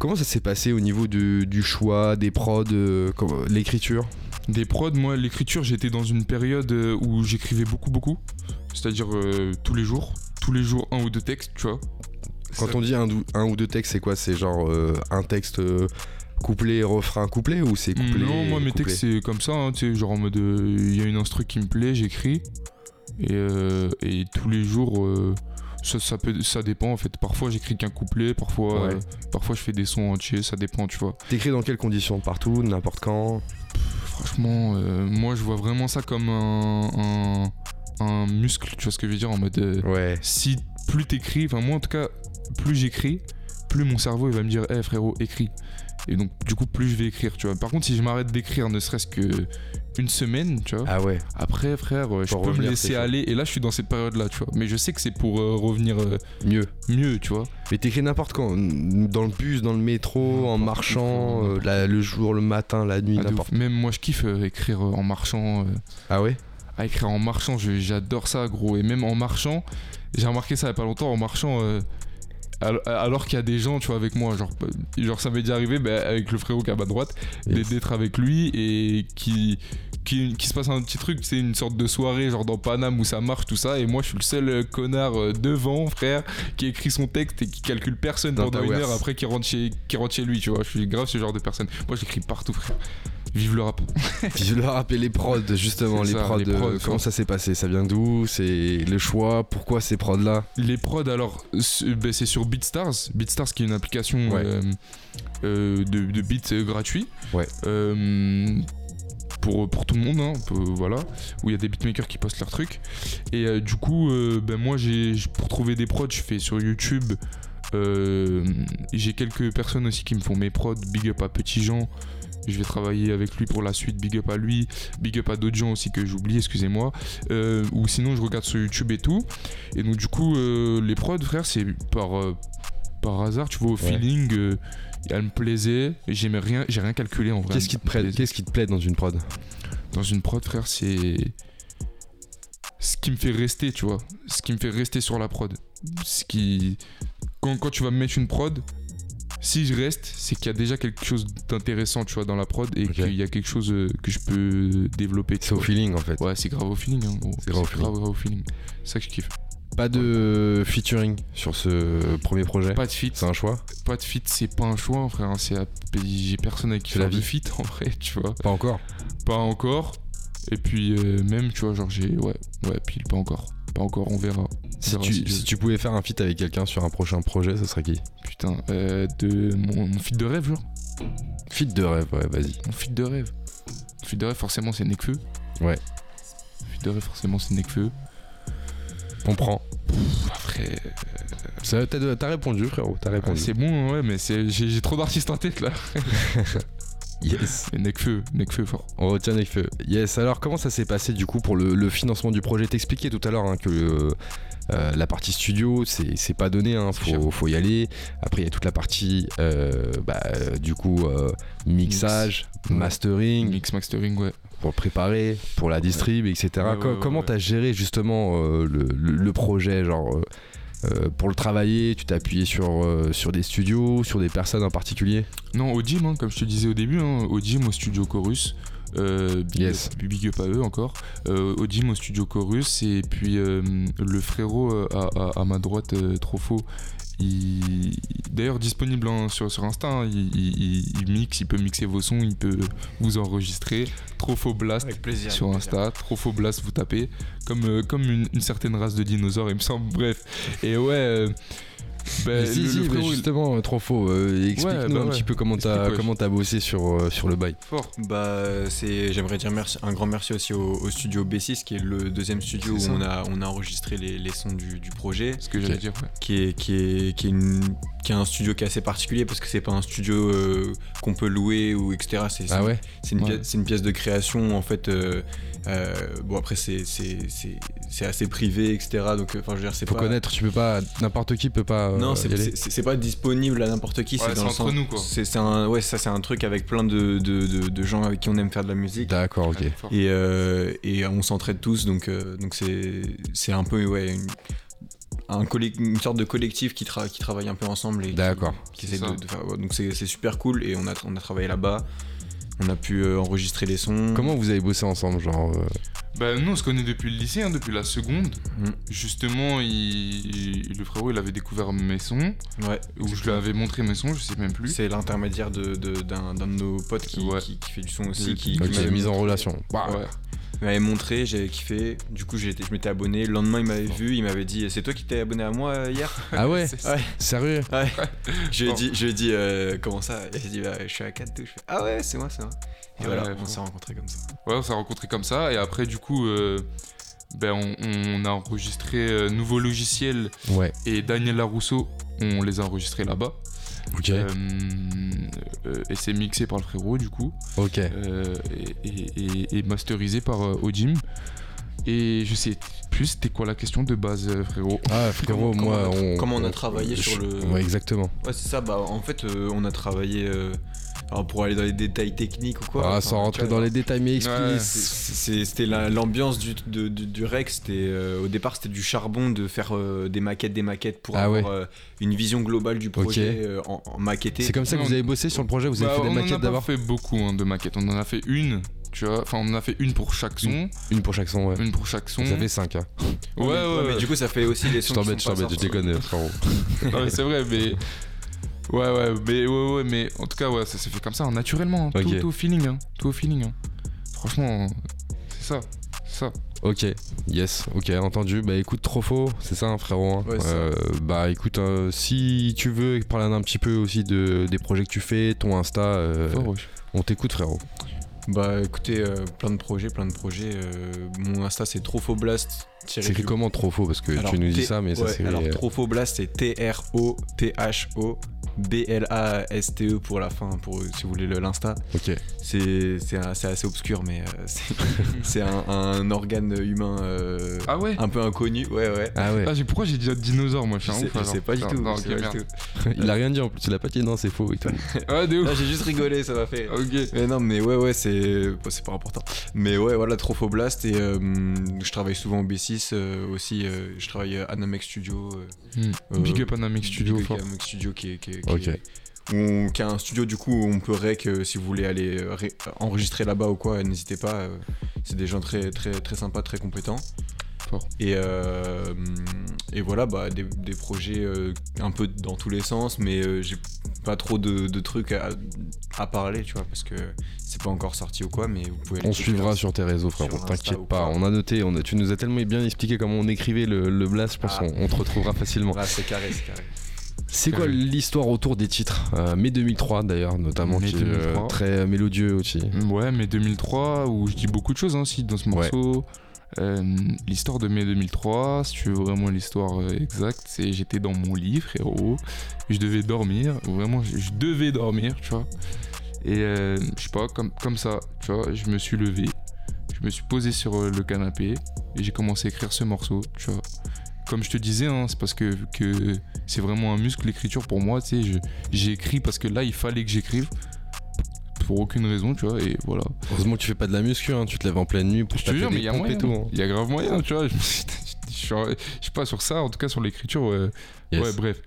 Speaker 1: Comment ça s'est passé au niveau du, du choix, des prods, euh, l'écriture?
Speaker 3: Des prods, moi, l'écriture, j'étais dans une période où j'écrivais beaucoup, beaucoup. C'est-à-dire euh, tous les jours. Tous les jours, un ou deux textes, tu vois.
Speaker 1: Quand on dit un, ou deux textes, c'est quoi? C'est genre euh, un texte euh, couplet, refrain, couplet ou c'est couplet
Speaker 3: Non, moi, mes textes, c'est comme ça. hein, tu sais, genre en mode, il y a une instru qui me plaît, j'écris. Et, et tous les jours, ça, ça, peut, ça dépend en fait. Parfois, j'écris qu'un couplet, parfois,
Speaker 1: Ouais.
Speaker 3: euh, parfois, je fais des sons entiers, ça dépend, tu vois.
Speaker 1: T'écris dans quelles conditions? Partout, n'importe quand?
Speaker 3: Franchement, euh, moi, je vois vraiment ça comme un, un, un muscle, tu vois ce que je veux dire, en mode. euh,
Speaker 1: Ouais.
Speaker 3: si plus t'écris, enfin moi en tout cas, plus j'écris, plus mon cerveau il va me dire, hé frérot, écris. Et donc du coup, plus je vais écrire, tu vois. Par contre, si je m'arrête d'écrire, ne serait-ce que une semaine, tu vois.
Speaker 1: Ah ouais.
Speaker 3: Après, frère, euh, je
Speaker 1: Pour
Speaker 3: peux me laisser aller. Et là, je suis dans cette période-là, tu vois. Mais je sais que c'est pour euh, revenir euh,
Speaker 1: Mieux.
Speaker 3: mieux, tu vois.
Speaker 1: Mais t'écris n'importe quand, dans le bus, dans le métro, en marchant, euh, la- le jour, le matin, la nuit,
Speaker 3: Ah,
Speaker 1: n'importe.
Speaker 3: Même moi, je kiffe écrire en marchant.
Speaker 1: Ah ouais?
Speaker 3: À écrire en marchant, j'adore ça, gros. Et même en marchant, j'ai remarqué ça il y a pas longtemps, en marchant, euh, al- alors qu'il y a des gens, tu vois, avec moi, genre, genre ça m'est déjà arrivé bah, avec le frérot qui est à ma droite, d'être- avec lui et qui, qui, qui se passe un petit truc, c'est une sorte de soirée, genre dans Paname où ça marche, tout ça, et moi je suis le seul euh, connard euh, devant, frère, qui écrit son texte et qui calcule personne pendant une heure après qui rentre, chez, qui rentre chez lui, tu vois. Je suis grave ce genre de personne. Moi j'écris partout, frère. Vive le rap.
Speaker 1: Je leur rappelle les prods, justement, les
Speaker 3: ça,
Speaker 1: prods.
Speaker 3: les
Speaker 1: euh,
Speaker 3: prods,
Speaker 1: comment ça s'est passé? Ça vient d'où? C'est le choix? Pourquoi ces prods là
Speaker 3: Les prods, alors, c'est ben, c'est sur BeatStars. BeatStars qui est une application
Speaker 1: Ouais.
Speaker 3: euh, euh, de, de beats gratuits.
Speaker 1: Ouais.
Speaker 3: Euh, pour, pour tout le monde, hein, voilà. Où il y a des beatmakers qui postent leurs trucs. Et euh, du coup, euh, ben, moi, j'ai pour trouver des prods, je fais sur YouTube. Euh, j'ai quelques personnes aussi qui me font mes prods. Big up à Petit Jean. Je vais travailler avec lui pour la suite. Big up à lui. Big up à d'autres gens aussi que j'oublie, excusez-moi. Euh, ou sinon, je regarde sur YouTube et tout. Et donc, du coup, euh, les prods, frère, c'est par, euh, par hasard, tu vois, au feeling. elle me plaisait. J'aimais rien, j'ai rien calculé en vrai.
Speaker 1: Qu'est-ce qui te plaît. Qu'est-ce qui te plaît dans une prod?
Speaker 3: Dans une prod, frère, c'est. Ce qui me fait rester, tu vois. Ce qui me fait rester sur la prod. Ce qui. Quand, quand tu vas me mettre une prod, si je reste, c'est qu'il y a déjà quelque chose d'intéressant, tu vois, dans la prod et qu'il y a quelque chose euh, que je peux développer.
Speaker 1: C'est au feeling en fait.
Speaker 3: Ouais, c'est grave au feeling, hein.
Speaker 1: C'est grave au feeling.
Speaker 3: grave, grave au feeling. C'est ça que je kiffe.
Speaker 1: Pas de featuring sur ce premier projet
Speaker 3: Pas de feat.
Speaker 1: C'est un choix
Speaker 3: Pas de feat, c'est pas un choix, frère. hein, C'est à- j'ai personne avec qui
Speaker 1: C'est la
Speaker 3: faire de feat en vrai, tu vois.
Speaker 1: Pas encore
Speaker 3: Pas encore. Et puis euh, même, tu vois, genre j'ai ouais, ouais, pile pas encore. Pas encore, on verra. On
Speaker 1: si
Speaker 3: verra
Speaker 1: tu,
Speaker 3: si Dieu
Speaker 1: si
Speaker 3: veut.
Speaker 1: tu pouvais faire un feat avec quelqu'un sur un prochain projet, ce serait qui?
Speaker 3: Putain, euh, de mon, mon feat de rêve, genre.
Speaker 1: Feat de rêve, ouais, vas-y.
Speaker 3: Mon feat de rêve. Mon feat de rêve, forcément, c'est Nekfeu.
Speaker 1: Ouais.
Speaker 3: Feat de rêve, forcément, c'est Nekfeu.
Speaker 1: On prend.
Speaker 3: Pff, Après,
Speaker 1: Ça, T'as répondu, frérot, t'as
Speaker 3: ouais,
Speaker 1: répondu.
Speaker 3: c'est bon, ouais, mais j'ai trop d'artistes en tête là.
Speaker 1: yes.
Speaker 3: Nekfeu fort.
Speaker 1: On retient avec feu. Yes, alors comment ça s'est passé du coup pour le, le financement du projet? T'expliquais tout à l'heure hein, que euh, euh, la partie studio, c'est pas donné, hein, faut, faut y aller. Après, il y a toute la partie euh, bah, du coup euh, mixage, mastering,
Speaker 3: Mix mastering, ouais.
Speaker 1: pour préparer, pour la distrib, etc.
Speaker 3: Ouais, ouais,
Speaker 1: comment t'as géré justement le, le- le projet genre euh, pour le travailler, tu t'es appuyé sur, euh, sur des studios, sur des personnes en particulier
Speaker 3: Non, au gym, hein, comme je te disais au début, hein, au gym, au studio Chorus. Euh,
Speaker 1: Yes.
Speaker 3: big up à eux encore. Euh, au gym, au studio Chorus. Et puis euh, le frérot à, à- à ma droite, trop faux. Il... D'ailleurs disponible sur, sur Insta, hein, il, il- il mixe, il peut mixer vos sons, il peut vous enregistrer. Trop faux blast
Speaker 4: Avec plaisir.
Speaker 3: sur
Speaker 4: avec.
Speaker 3: Insta, trop faux blast vous tapez, comme, euh, comme une, une certaine race de dinosaures il me semble, bref. Et ouais, euh, Bah,
Speaker 1: si,
Speaker 3: le-
Speaker 1: si,
Speaker 3: le
Speaker 1: mais
Speaker 3: frérot, il-
Speaker 1: justement, trop faux. Euh, Explique-nous
Speaker 3: Ouais, bah
Speaker 1: un
Speaker 3: ouais.
Speaker 1: petit peu comment t'as comment bossé sur, euh, sur le bail.
Speaker 3: fort.
Speaker 4: Bah, c'est, j'aimerais dire merci, un grand merci aussi au, au studio B6, qui est le deuxième studio où on a, on a enregistré les, les sons du, du projet,
Speaker 3: Ce que j'allais dire, ouais.
Speaker 4: qui est, qui, est, qui, est une- qui est un studio qui est assez particulier parce que c'est pas un studio euh, qu'on peut louer ou etc. C'est,
Speaker 1: Ah ouais
Speaker 4: c'est une, pièce, c'est une pièce de création en fait. Euh, euh, bon après c'est, c'est, c'est, c'est assez privé etc. Donc euh, enfin je veux dire c'est
Speaker 1: Faut
Speaker 4: pas.
Speaker 1: connaître, tu peux pas. N'importe qui peut pas. euh,
Speaker 4: Non, c'est,
Speaker 1: aller.
Speaker 4: c'est, pas disponible à n'importe qui.
Speaker 3: Ouais,
Speaker 4: c'est
Speaker 3: entre
Speaker 4: sens-
Speaker 3: nous, quoi.
Speaker 4: C'est, c'est un, ouais, ça c'est un truc avec plein de, de, de, de gens avec qui on aime faire de la musique.
Speaker 1: D'accord, ok.
Speaker 4: Et, euh, et on s'entraide tous, donc euh, donc c'est c'est un peu ouais une, un une sorte de collectif qui, tra- qui travaille un peu ensemble et qui-
Speaker 1: D'accord.
Speaker 4: qui, essaie de, faire ouais, donc c'est c'est super cool et on a on a travaillé là-bas. On a pu euh, enregistrer les sons.
Speaker 1: Comment vous avez bossé ensemble, genre euh,
Speaker 3: Bah, nous, on se connaît depuis le lycée, hein, depuis la seconde.
Speaker 4: Mm.
Speaker 3: Justement, il- il- le frérot, il avait découvert mes sons,
Speaker 4: Ouais.
Speaker 3: ou je lui avais montré mes sons, je sais même plus.
Speaker 4: C'est l'intermédiaire de- de- d'un d'un de, nos potes qui,
Speaker 3: Ouais.
Speaker 4: qui, qui fait du son aussi, qui, qui m'avait
Speaker 1: mise en relation. Bah,
Speaker 3: Ouais.
Speaker 4: M'avait montré, j'avais kiffé. Du coup, j'étais- je m'étais abonné. Le lendemain, il m'avait vu, il m'avait dit C'est toi qui t'es abonné à moi euh, hier?
Speaker 1: Ah ouais?
Speaker 4: Ouais.
Speaker 1: Sérieux?
Speaker 4: Je lui ai dit, je lui ai dit euh, Comment ça? Il a dit bah, Je suis à 4 Je fais Ah ouais, c'est moi, c'est moi. Et
Speaker 3: Ouais,
Speaker 4: voilà,
Speaker 3: ouais,
Speaker 4: on
Speaker 3: bon.
Speaker 4: s'est rencontrés comme ça.
Speaker 3: Ouais, on s'est rencontrés comme ça, et après, du coup, euh, ben, on, on a enregistré euh, Nouveau Logiciel
Speaker 1: Ouais.
Speaker 3: et Daniel Larousseau, on les a enregistrés là-bas.
Speaker 1: Ok.
Speaker 3: Euh, euh, et c'est mixé par le frérot, du coup,
Speaker 1: ok.
Speaker 3: euh, et, et- et- et masterisé par Odim. Et je sais plus, c'était quoi la question de base, euh, frérot
Speaker 1: Ah frérot,
Speaker 4: Comment-
Speaker 1: moi,
Speaker 4: comment on a-
Speaker 1: on.
Speaker 4: comment on a travaillé sur le-
Speaker 1: Ouais, exactement.
Speaker 4: Ouais, c'est ça. Bah, en fait, euh, on a travaillé. euh, alors, pour aller dans les détails techniques ou quoi.
Speaker 1: Ah, sans rentrer dans les détails, mais explique.
Speaker 4: C'était la- l'ambiance du, du, du rec. C'était euh, au départ c'était du charbon de faire euh, des maquettes, des maquettes pour
Speaker 1: Ah
Speaker 4: avoir
Speaker 1: ouais.
Speaker 4: euh, une vision globale du projet euh, en, en maquetté.
Speaker 1: C'est comme ça que vous avez bossé sur le projet, vous avez
Speaker 3: Bah,
Speaker 1: fait des
Speaker 3: on en a
Speaker 1: maquettes
Speaker 3: pas
Speaker 1: d'abord
Speaker 3: fait beaucoup hein, de maquettes, on en a fait une, tu vois, enfin on en a fait une pour chaque son,
Speaker 1: Une pour chaque son, ouais.
Speaker 3: une pour chaque son.
Speaker 1: Ça fait 5 hein.
Speaker 3: Ouais, ouais,
Speaker 4: mais,
Speaker 3: ouais.
Speaker 4: du coup ça fait aussi les
Speaker 1: Je
Speaker 4: sons.
Speaker 1: t'embête, je
Speaker 4: sont pas
Speaker 1: t'embête, je déconne, frérot.
Speaker 3: Non, mais c'est vrai, mais. Ouais, ouais, mais ouais, ouais, mais en tout cas, ouais, ça s'est fait comme ça, hein, naturellement, hein, tout, tout au feeling, hein, tout au feeling. hein. Franchement, c'est ça, c'est ça.
Speaker 1: Ok, yes, ok, entendu. Bah écoute, trop faux, c'est ça, hein, frérot. hein.
Speaker 4: Ouais,
Speaker 1: Euh, bah écoute, euh, si tu veux parler un petit peu aussi de, des projets que tu fais, ton Insta, euh, on t'écoute, frérot.
Speaker 4: Bah écoutez, euh, plein de projets, plein de projets. euh, mon Insta c'est Trofoblast.
Speaker 1: C'est écrit comment trop faux Parce que
Speaker 4: Alors,
Speaker 1: tu nous dis
Speaker 4: T-
Speaker 1: ça, mais ça
Speaker 4: ouais,
Speaker 1: c'est.
Speaker 4: Alors
Speaker 1: euh,
Speaker 4: Trofoblast c'est T-R-O-T-H-O. B-L-A-S-T-E E pour la fin, pour, si vous voulez le- l'Insta.
Speaker 1: Ok.
Speaker 4: C'est c'est c'est assez obscur, mais euh, c'est- c'est un, un organe humain euh,
Speaker 3: Ah ouais?
Speaker 4: un peu inconnu. Ouais, ouais.
Speaker 1: Ah ouais,
Speaker 3: Ah, pourquoi j'ai dit dinosaure, moi, je suis un
Speaker 4: sais,
Speaker 3: ouf,
Speaker 4: sais pas du tout.
Speaker 3: non,
Speaker 4: pas du
Speaker 1: il a rien dit en plus, il a pas dit non, c'est faux et tout.
Speaker 3: Ah, de
Speaker 4: Là,
Speaker 3: ouf.
Speaker 4: j'ai juste rigolé, ça m'a fait.
Speaker 3: Ok.
Speaker 4: Mais non, mais ouais, ouais, c'est c'est pas important. Mais ouais, voilà, Trophoblast. Et euh, je travaille souvent au B6 euh, aussi. euh, je travaille à Namex Studio.
Speaker 3: Hmm. Big up Anamix Studio,
Speaker 4: Big up
Speaker 3: fort.
Speaker 4: Namex Studio qui est. Qui est- qui
Speaker 1: Ok.
Speaker 4: est- où on- qui a un studio, du coup, où on peut rec euh, si vous voulez aller euh, enregistrer là-bas ou quoi, n'hésitez pas. euh, c'est des gens très, très, très sympas, très compétents.
Speaker 3: Fort.
Speaker 4: Et, euh, et voilà, bah, des, des projets euh, un peu dans tous les sens, mais euh, j'ai pas trop de, de trucs à, à parler, tu vois, parce que c'est pas encore sorti ou quoi, mais vous pouvez
Speaker 1: On suivra sur tes réseaux,
Speaker 4: Insta
Speaker 1: T'inquiète pas,
Speaker 4: quoi.
Speaker 1: on a noté. On a, tu nous as tellement bien expliqué comment on écrivait le, le blast, je pense
Speaker 4: Ah.
Speaker 1: qu'on on te retrouvera facilement.
Speaker 4: Ah, c'est carré, c'est carré.
Speaker 1: C'est quoi l'histoire autour des titres euh, Mai 2003 d'ailleurs, notamment,
Speaker 3: Mai
Speaker 1: qui est euh,
Speaker 3: 2003.
Speaker 1: très mélodieux aussi.
Speaker 3: Ouais, mais 2003, où je dis beaucoup de choses hein, aussi dans ce morceau. L'histoire de mai 2003, si tu veux vraiment l'histoire euh, exacte, c'est j'étais dans mon lit, frérot. Je devais dormir, vraiment, je, devais dormir, tu vois. Et euh, je sais pas, comme, comme ça, tu vois, je me suis levé, je me suis posé sur euh, le canapé et j'ai commencé à écrire ce morceau, tu vois. Comme je te disais, hein, c'est parce que, que c'est vraiment un muscle l'écriture pour moi, tu sais. J'ai écrit parce que là, il fallait que j'écrive. Pour aucune raison, tu vois, et voilà.
Speaker 1: Heureusement que tu fais pas de la muscu, hein, tu te lèves en pleine nuit pour
Speaker 3: Je te jure, mais il y a moyen.
Speaker 1: tout. hein.
Speaker 3: Il y a grave moyen, tu vois. Je, suis- je pas sur ça, en tout cas sur l'écriture. Ouais,
Speaker 1: Yes.
Speaker 3: ouais bref.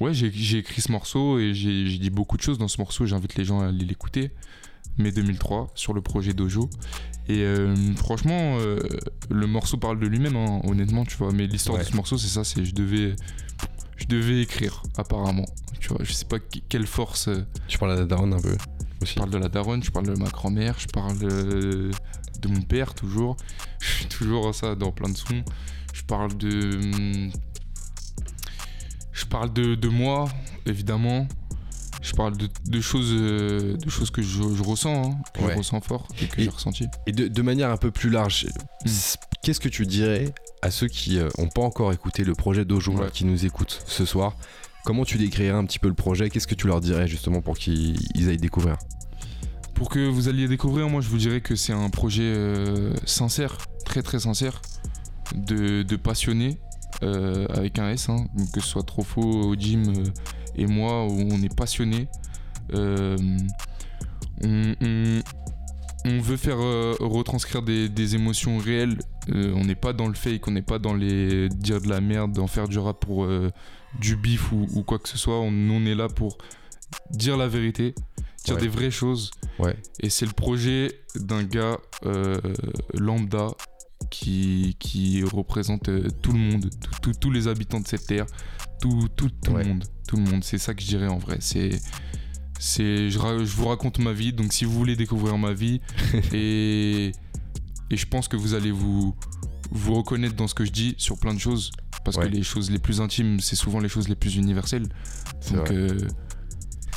Speaker 3: Ouais, j'ai écrit ce morceau et j'ai dit beaucoup de choses dans ce morceau. J'invite les gens à aller l'écouter. Mai 2003 sur le projet Dojo. Et euh, franchement, euh, le morceau parle de lui-même, hein, honnêtement, tu vois. Mais l'histoire
Speaker 1: Ouais.
Speaker 3: de ce morceau, c'est ça, c'est je devais, je devais écrire, apparemment. Tu vois, je sais pas quelle force. euh,
Speaker 1: Tu parles à la daronne un peu aussi.
Speaker 3: je parle de la daronne, je parle de ma grand-mère, je parle euh, de mon père toujours. Je suis toujours ça dans plein de sons. Je parle de. Je parle de, de moi, évidemment. Je parle de, de choses, euh, de choses que je, je ressens, hein, que
Speaker 1: Ouais.
Speaker 3: je ressens fort et que j'ai ressenti.
Speaker 1: Et de, de manière un peu plus large,
Speaker 3: Hmm.
Speaker 1: qu'est-ce que tu dirais à ceux qui n'ont pas encore écouté le projet d'Ojo,
Speaker 3: Ouais.
Speaker 1: qui nous écoutent ce soir? Comment tu décrirais un petit peu le projet? Qu'est-ce que tu leur dirais justement pour qu'ils ils aillent découvrir?
Speaker 3: Pour que vous alliez découvrir, moi je vous dirais que c'est un projet euh, sincère, très très sincère, de, de passionnés, euh, avec un S, hein, que ce soit Trofo, Jim euh, et moi, où on est passionnés. Euh, on, veut faire retranscrire des, émotions réelles. On n'est pas dans le fake, on n'est pas dans les dire de la merde, en faire du rap pour du bif ou, quoi que ce soit. On est là pour dire la vérité,
Speaker 1: Ouais.
Speaker 3: des vraies choses.
Speaker 1: Ouais.
Speaker 3: Et c'est le projet d'un gars euh, lambda qui, qui représente euh, tout le monde, tous les habitants de cette terre, tout, tout, tout
Speaker 1: Ouais.
Speaker 3: le monde. Tout le monde, c'est ça que je dirais en vrai. C'est, c'est, je, je vous raconte ma vie, donc si vous voulez découvrir ma vie, et, et je pense que vous allez vous, vous reconnaître dans ce que je dis sur plein de choses, parce
Speaker 1: Ouais.
Speaker 3: que les choses les plus intimes, c'est souvent les choses les plus universelles. Donc euh,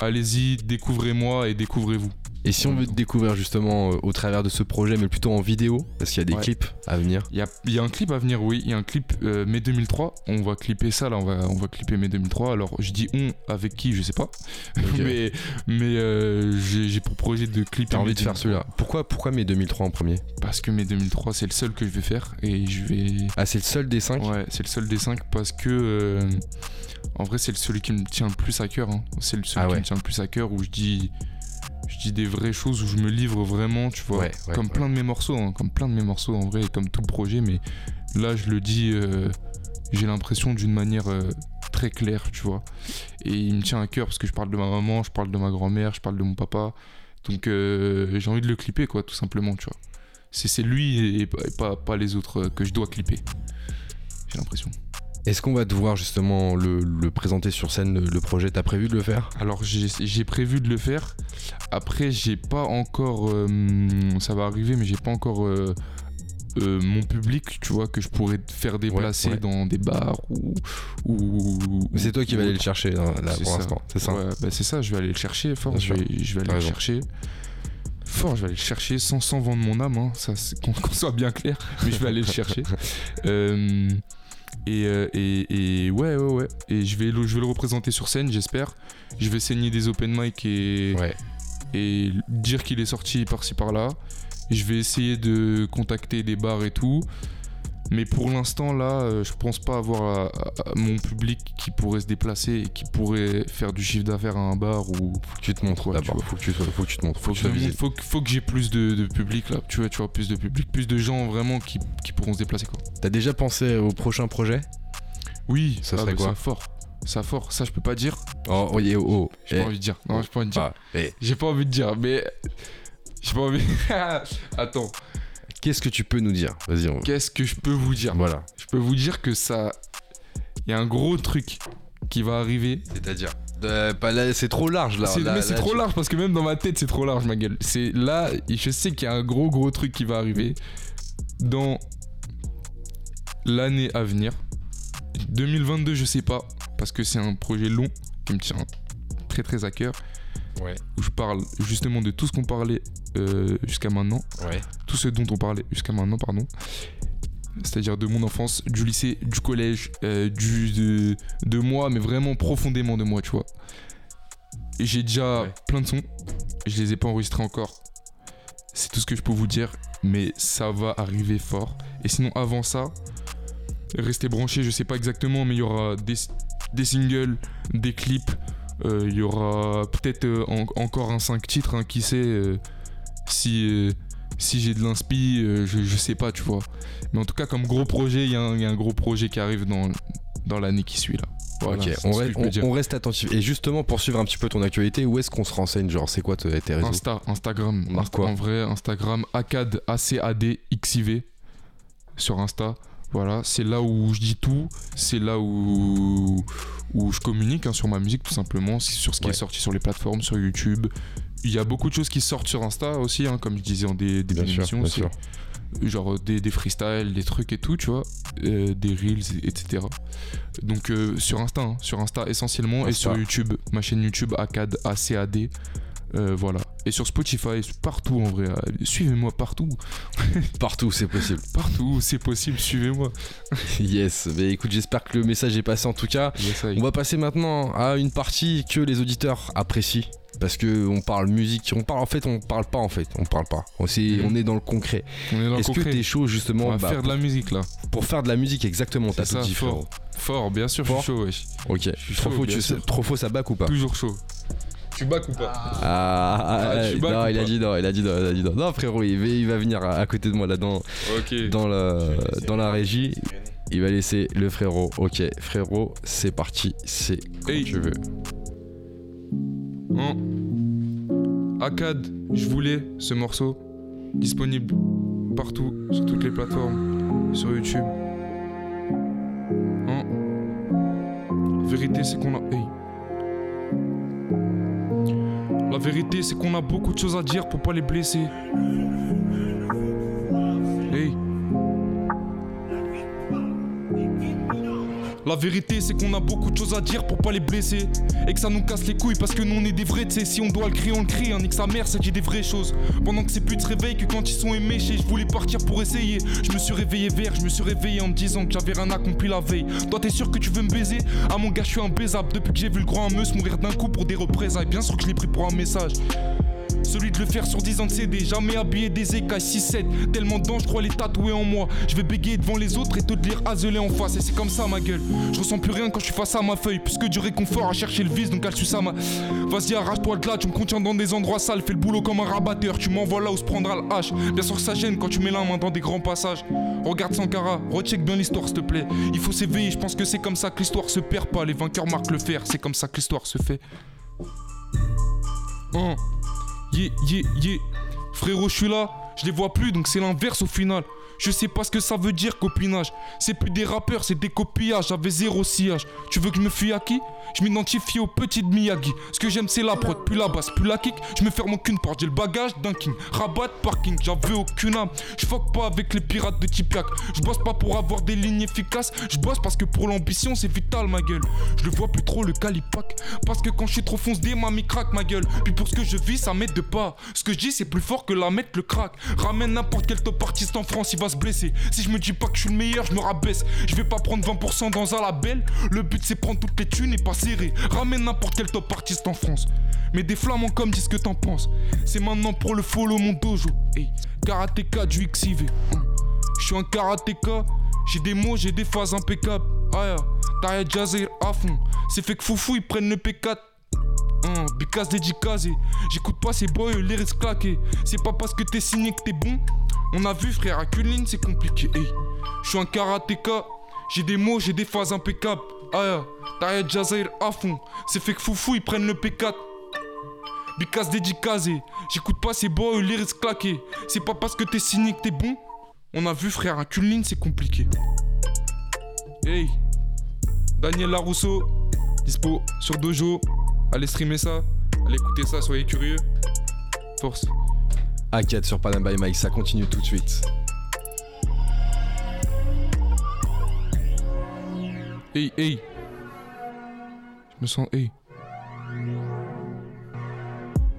Speaker 3: allez-y, découvrez-moi et découvrez-vous.
Speaker 1: Et si on veut te découvrir justement euh, au travers de ce projet, mais plutôt en vidéo, parce qu'il y a des
Speaker 3: Ouais.
Speaker 1: clips à venir.
Speaker 3: Il y a, il y a un clip à venir, oui. Il y a un clip euh, mai 2003. On va clipper ça, là. On va, on va clipper mai 2003. Alors, je dis on avec qui, je sais pas. mais mais euh, j'ai pour projet de clipper.
Speaker 1: T'as envie
Speaker 3: mai
Speaker 1: de faire
Speaker 3: 2003.
Speaker 1: celui-là Pourquoi, pourquoi mes 2003 en premier?
Speaker 3: Parce que mai 2003, c'est le seul que je vais faire. Et je vais.
Speaker 1: Ah, c'est le seul des 5
Speaker 3: Ouais, c'est le seul des cinq parce que. euh, en vrai, c'est le celui qui me tient le plus à cœur. hein. C'est le seul
Speaker 1: Ah
Speaker 3: qui me tient le plus à cœur où je dis. Je dis des vraies choses où je me livre vraiment, tu vois.
Speaker 1: Ouais, ouais,
Speaker 3: comme plein de mes morceaux, hein, comme plein de mes morceaux en vrai, comme tout le projet. Mais là, je le dis, euh, j'ai l'impression d'une manière euh, très claire, tu vois. Et il me tient à cœur parce que je parle de ma maman, je parle de ma grand-mère, je parle de mon papa. Donc euh, j'ai envie de le clipper, quoi, tout simplement, tu vois. C'est lui et, et pas- pas, les autres que je dois clipper. J'ai l'impression.
Speaker 1: Est-ce qu'on va devoir justement le, le présenter sur scène, le, projet? T'as prévu de le faire?
Speaker 3: Alors j'ai prévu de le faire. Après j'ai pas encore, euh, ça va arriver, mais j'ai pas encore euh, euh, mon public, tu vois, que je pourrais faire déplacer
Speaker 1: ouais.
Speaker 3: dans des bars ou. ou
Speaker 1: C'est toi qui vas aller le chercher hein, là,
Speaker 3: C'est
Speaker 1: pour
Speaker 3: ça.
Speaker 1: l'instant, c'est ça?
Speaker 3: Ouais, bah c'est ça, je vais aller le chercher fort, je vais, je vais aller le chercher. Fort, je vais aller le chercher sans, sans vendre mon âme, hein, ça, c'est- qu'on soit bien clair, mais je vais aller le chercher. Euh, et, euh, et, et ouais, ouais, ouais. Et je vais, le, je vais le représenter sur scène, j'espère. Je vais saigner des open mic et,
Speaker 1: Ouais.
Speaker 3: et dire qu'il est sorti par-ci par-là. Je vais essayer de contacter des bars et tout. Mais pour l'instant, là, euh, je pense pas avoir à- à- à mon public qui pourrait se déplacer et qui pourrait faire du chiffre d'affaires à un bar ou.
Speaker 1: Faut que tu te montres
Speaker 3: Ouais, tu vois.
Speaker 1: faut que tu, sois- faut que tu te montres, faut
Speaker 3: Faut
Speaker 1: que
Speaker 3: faut, faut j'ai plus de, de public là, tu vois, tu vois, plus de public, plus de gens vraiment qui, qui pourront se déplacer quoi.
Speaker 1: T'as déjà pensé au prochain projet?
Speaker 3: Oui,
Speaker 1: Ça
Speaker 3: ah,
Speaker 1: serait
Speaker 3: bah,
Speaker 1: quoi?
Speaker 3: Ça fort, ça fort, ça je peux pas dire.
Speaker 1: Oh, oh, oh,
Speaker 3: J'ai
Speaker 1: eh,
Speaker 3: pas envie de dire. Non, j'ai pas envie de dire.
Speaker 1: ah, eh.
Speaker 3: J'ai pas envie de dire, mais j'ai pas envie. Attends,
Speaker 1: Qu'est-ce que tu peux nous dire Vas-y, on...
Speaker 3: qu'est-ce que je peux vous dire
Speaker 1: voilà.
Speaker 3: Je peux vous dire que ça, il y a un gros truc qui va arriver.
Speaker 1: C'est-à-dire Euh, pas là, C'est trop large là.
Speaker 3: Mais c'est trop
Speaker 1: tu-
Speaker 3: large parce que même dans ma tête c'est trop large ma gueule. C'est là, je sais qu'il y a un gros gros truc qui va arriver dans l'année à venir. 2022 je sais pas parce que c'est un projet long qui me tient très très à cœur
Speaker 1: Ouais.
Speaker 3: où je parle justement de tout ce qu'on parlait euh, jusqu'à maintenant,
Speaker 1: Ouais.
Speaker 3: tout ce dont on parlait jusqu'à maintenant pardon. C'est-à-dire de mon enfance, du lycée, du collège, euh, du, de, de moi, mais vraiment profondément de moi, tu vois. Et J'ai déjà
Speaker 1: Ouais.
Speaker 3: plein de sons, je les ai pas enregistrés encore. C'est tout ce que je peux vous dire, mais ça va arriver fort. Et sinon, avant ça, restez branchés, je sais pas exactement, mais il y aura des, des singles, des clips, il y aura peut-être euh, en- encore un 5 titres, hein, qui sait, euh, si, euh, si j'ai de l'inspi, euh, je, je sais pas, tu vois. Mais en tout cas, comme gros projet, il y, a un- il y a un gros projet qui arrive dans, dans l'année qui suit là. Voilà,
Speaker 1: ok, on, reste, on- on attentif. Et justement, pour suivre un petit peu ton actualité, où est-ce qu'on se renseigne Genre, c'est quoi tes réseaux?
Speaker 3: Insta, Instagram.
Speaker 1: Marque quoi?
Speaker 3: En vrai, Instagram, ACAD, A-C-A-D, XIV sur Insta. Voilà, c'est là où je dis tout, c'est là où, où je communique hein, sur ma musique tout simplement, sur ce qui
Speaker 1: Ouais.
Speaker 3: est sorti sur les plateformes, sur YouTube. Il y a beaucoup de choses qui sortent sur Insta aussi, hein, comme je disais en dé- début d'émission.
Speaker 1: bien
Speaker 3: c'est-
Speaker 1: sûr.
Speaker 3: genre des, des freestyles, des trucs et tout, tu vois, euh, des reels, etc. Donc euh, sur Insta, hein, sur Insta essentiellement, et sur YouTube, ma chaîne YouTube ACAD, ACAD, euh, voilà. Et sur Spotify, partout en vrai, euh, suivez-moi partout,
Speaker 1: Partout, c'est possible.
Speaker 3: partout, c'est possible, suivez-moi.
Speaker 1: Yes. Mais écoute, j'espère que le message est passé en tout cas.
Speaker 3: Yes.
Speaker 1: On va passer maintenant à une partie que les auditeurs apprécient. Parce que on parle musique, on parle en fait, on parle pas en fait, on parle pas. On, c'est-
Speaker 3: Mhm.
Speaker 1: on est dans le concret.
Speaker 3: On est dans le
Speaker 1: Est-ce que t'es chaud justement
Speaker 3: va
Speaker 1: bah,
Speaker 3: faire de la musique là.
Speaker 1: pour faire de la musique exactement T'as tout dit,
Speaker 3: fort.
Speaker 1: frérot.
Speaker 3: Fort, bien sûr,
Speaker 1: Fort.
Speaker 3: je suis chaud, wesh.
Speaker 1: Ok. Trop
Speaker 3: chaud,
Speaker 1: faux, tu sais, trop faux, ça back ou pas?
Speaker 3: Toujours chaud. Tu back ou pas
Speaker 1: Ah, ah,
Speaker 3: Ah, tu
Speaker 1: ah,
Speaker 3: back
Speaker 1: non,
Speaker 3: ou
Speaker 1: il a dit non, il a dit non, il a dit non. Non, frérot, il va, il va venir à, à côté de moi là dans,
Speaker 3: Ok.
Speaker 1: dans, la, dans la régie. Il va laisser le frérot. Ok, frérot, c'est parti. C'est quand
Speaker 3: Hey.
Speaker 1: tu veux.
Speaker 3: Hein. Acad, je voulais ce morceau disponible partout sur toutes les plateformes, sur YouTube. Hein. Vérité, c'est qu'on a. Hey. La vérité, c'est qu'on a beaucoup de choses à dire pour pas les blesser. Hey. La vérité, c'est qu'on a beaucoup de choses à dire pour pas les blesser. Et que ça nous casse les couilles parce que nous on est des vrais, tu. Si on doit le crier, on le crie. Hein, nique sa mère, ça dit des vraies choses. Pendant que ces putes se réveillent, que quand ils sont éméchés, je voulais partir pour essayer. Je me suis réveillé vert, je me suis réveillé en me disant que j'avais rien accompli la veille. Toi, t'es sûr que tu veux me baiser? Ah, mon gars, je suis un baisable. Depuis que j'ai vu le grand Ameuse mourir d'un coup pour des représailles. Bien sûr que je l'ai pris pour un message. Celui de le faire sur 10 ans de CD, jamais habillé des écailles 6-7. Tellement dedans, je crois les tatouer en moi. Je vais bégayer devant les autres et te dire azelé en face. Et c'est comme ça ma gueule. Je ressens plus rien quand je suis face à ma feuille. Plus que du réconfort à chercher le vice, donc elle suit ça ma. Vas-y, arrache-toi de là, tu me contiens dans des endroits sales. Fais le boulot comme un rabatteur, tu m'envoies là où se prendra le hache. Bien sûr que ça gêne quand tu mets la main dans des grands passages. Regarde Sankara, recheck bien l'histoire s'il te plaît. Il faut s'éveiller, je pense que c'est comme ça que l'histoire se perd pas. Les vainqueurs marquent le fer, c'est comme ça que l'histoire se fait. Hein. Yeah, yeah, yeah. Frérot, je suis là, je les vois plus, donc c'est l'inverse au final. Je sais pas ce que ça veut dire copinage. C'est plus des rappeurs, c'est des copillages. J'avais zéro sillage. Tu veux que je me fuis à qui? Je m'identifie au petit Miyagi. Ce que j'aime, c'est la prod. Plus la basse, plus la kick. Je me ferme aucune porte. J'ai le bagage d'un king. Rabat, parking. J'avais aucune âme. Je fuck pas avec les pirates de Tipiak. Je bosse pas pour avoir des lignes efficaces. Je bosse parce que pour l'ambition, c'est vital, ma gueule. Je le vois plus trop, le calipac. Parce que quand je suis trop fonce des mamie craque ma gueule. Puis pour ce que je vis, ça m'aide de pas. Ce que je dis, c'est plus fort que la mettre le crack. Ramène n'importe quel top artiste en France, il va Si je me dis pas que je suis le meilleur, je me rabaisse. Je vais pas prendre 20% dans un label. Le but, c'est prendre toutes les thunes et pas serrer. Ramène n'importe quel top artiste en France. Mais des flamands comme dis ce que t'en penses. C'est maintenant pour le follow mon dojo. Hey, karatéka du XIV. Je suis un karatéka. J'ai des mots, j'ai des phases impeccables. Ah, yeah. Jazir à fond. C'est fait que Foufou ils prennent le P4. Hein, Bicas dédicacé. J'écoute pas ces boys, les risques claqués. C'est pas parce que t'es signé que t'es bon. On a vu, frère, à Kulin, c'est compliqué. Hey, je suis un karatéka. J'ai des mots, j'ai des phases impeccables. Ah, yeah. T'as Jazir à fond. C'est fait que Foufou ils prennent le P4. Bicas dédicacé. J'écoute pas ces boys, les risques claqués. C'est pas parce que t'es signé que t'es bon. On a vu, frère, à Kulin, c'est compliqué. Hey, Daniel Larousseau, dispo sur Dojo. Allez streamer ça, allez écouter ça, soyez curieux. Force.
Speaker 1: A4 sur Panam by Mike, ça continue tout de suite.
Speaker 3: Hey, hey. Je me sens, hey.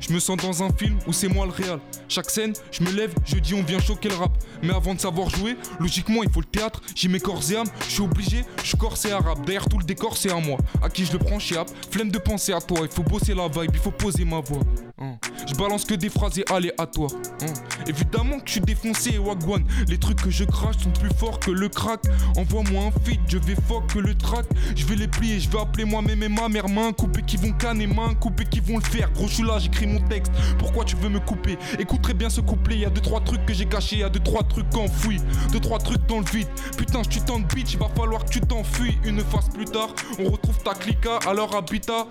Speaker 3: Je me sens dans un film où c'est moi le réal. Chaque scène, je me lève, je dis on vient choquer le rap. Mais avant de savoir jouer, logiquement il faut le théâtre. J'y mets corps et âme, je suis obligé, je corse et arabe. Derrière tout le décor, c'est à moi. À qui je le prends, chez App. Flemme de penser à toi, il faut bosser la vibe, il faut poser ma voix. Hein. Je balance que des phrases et aléatoires. Hein. Évidemment que je suis défoncé et wagwan. Les trucs que je crache sont plus forts que le crack. Envoie-moi un feed, je vais fuck que le track. Je vais les plier, je vais appeler moi-même et ma mère. Main coupée qui vont canner, main coupée qui vont le faire. Gros, je suis là, j'écris mon texte. Pourquoi tu veux me couper? Écoute très bien ce couplet. Y a deux trois trucs que j'ai cachés, y a deux trois trucs enfouis, deux trois trucs dans le vide. Putain, je tu tentes bitch, va falloir que tu t'enfuis. Une phase plus tard, on retrouve ta clica leur habitat.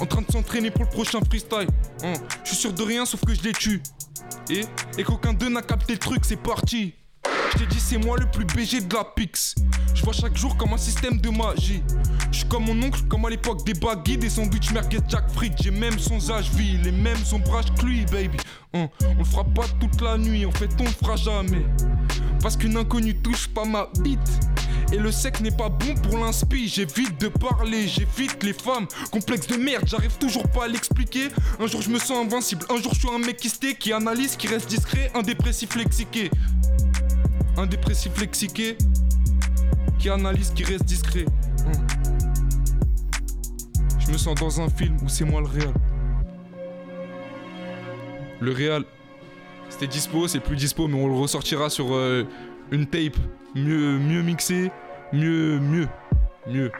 Speaker 3: En train de s'entraîner pour le prochain freestyle. Hein, Je suis sûr de rien sauf que je les tue. Et, et qu'aucun d'eux n'a capté le truc, c'est parti. Je t'ai dit, c'est moi le plus BG de la Pix. Je vois chaque jour comme un système de magie. Je suis comme mon oncle, comme à l'époque des baggy, des sandwichs merguez Jack Fried. J'ai même son âge vie, les mêmes ombrages que lui, baby. Hein, on le fera pas toute la nuit, en fait, on le fera jamais. Parce qu'une inconnue touche pas ma bite. Et le sec n'est pas bon pour l'inspi. J'évite de parler, j'évite les femmes. Complexe de merde, j'arrive toujours pas à l'expliquer. Un jour je me sens invincible, un jour je suis un mec qui qui analyse, qui reste discret, un dépressif lexiqué. Un dépressif lexiqué, qui analyse, qui reste discret. Je me sens dans un film où c'est moi le réel. Le réel, c'était dispo, c'est plus dispo, mais on le ressortira sur euh, une tape mieux, mieux mixée, mieux, mieux, mieux.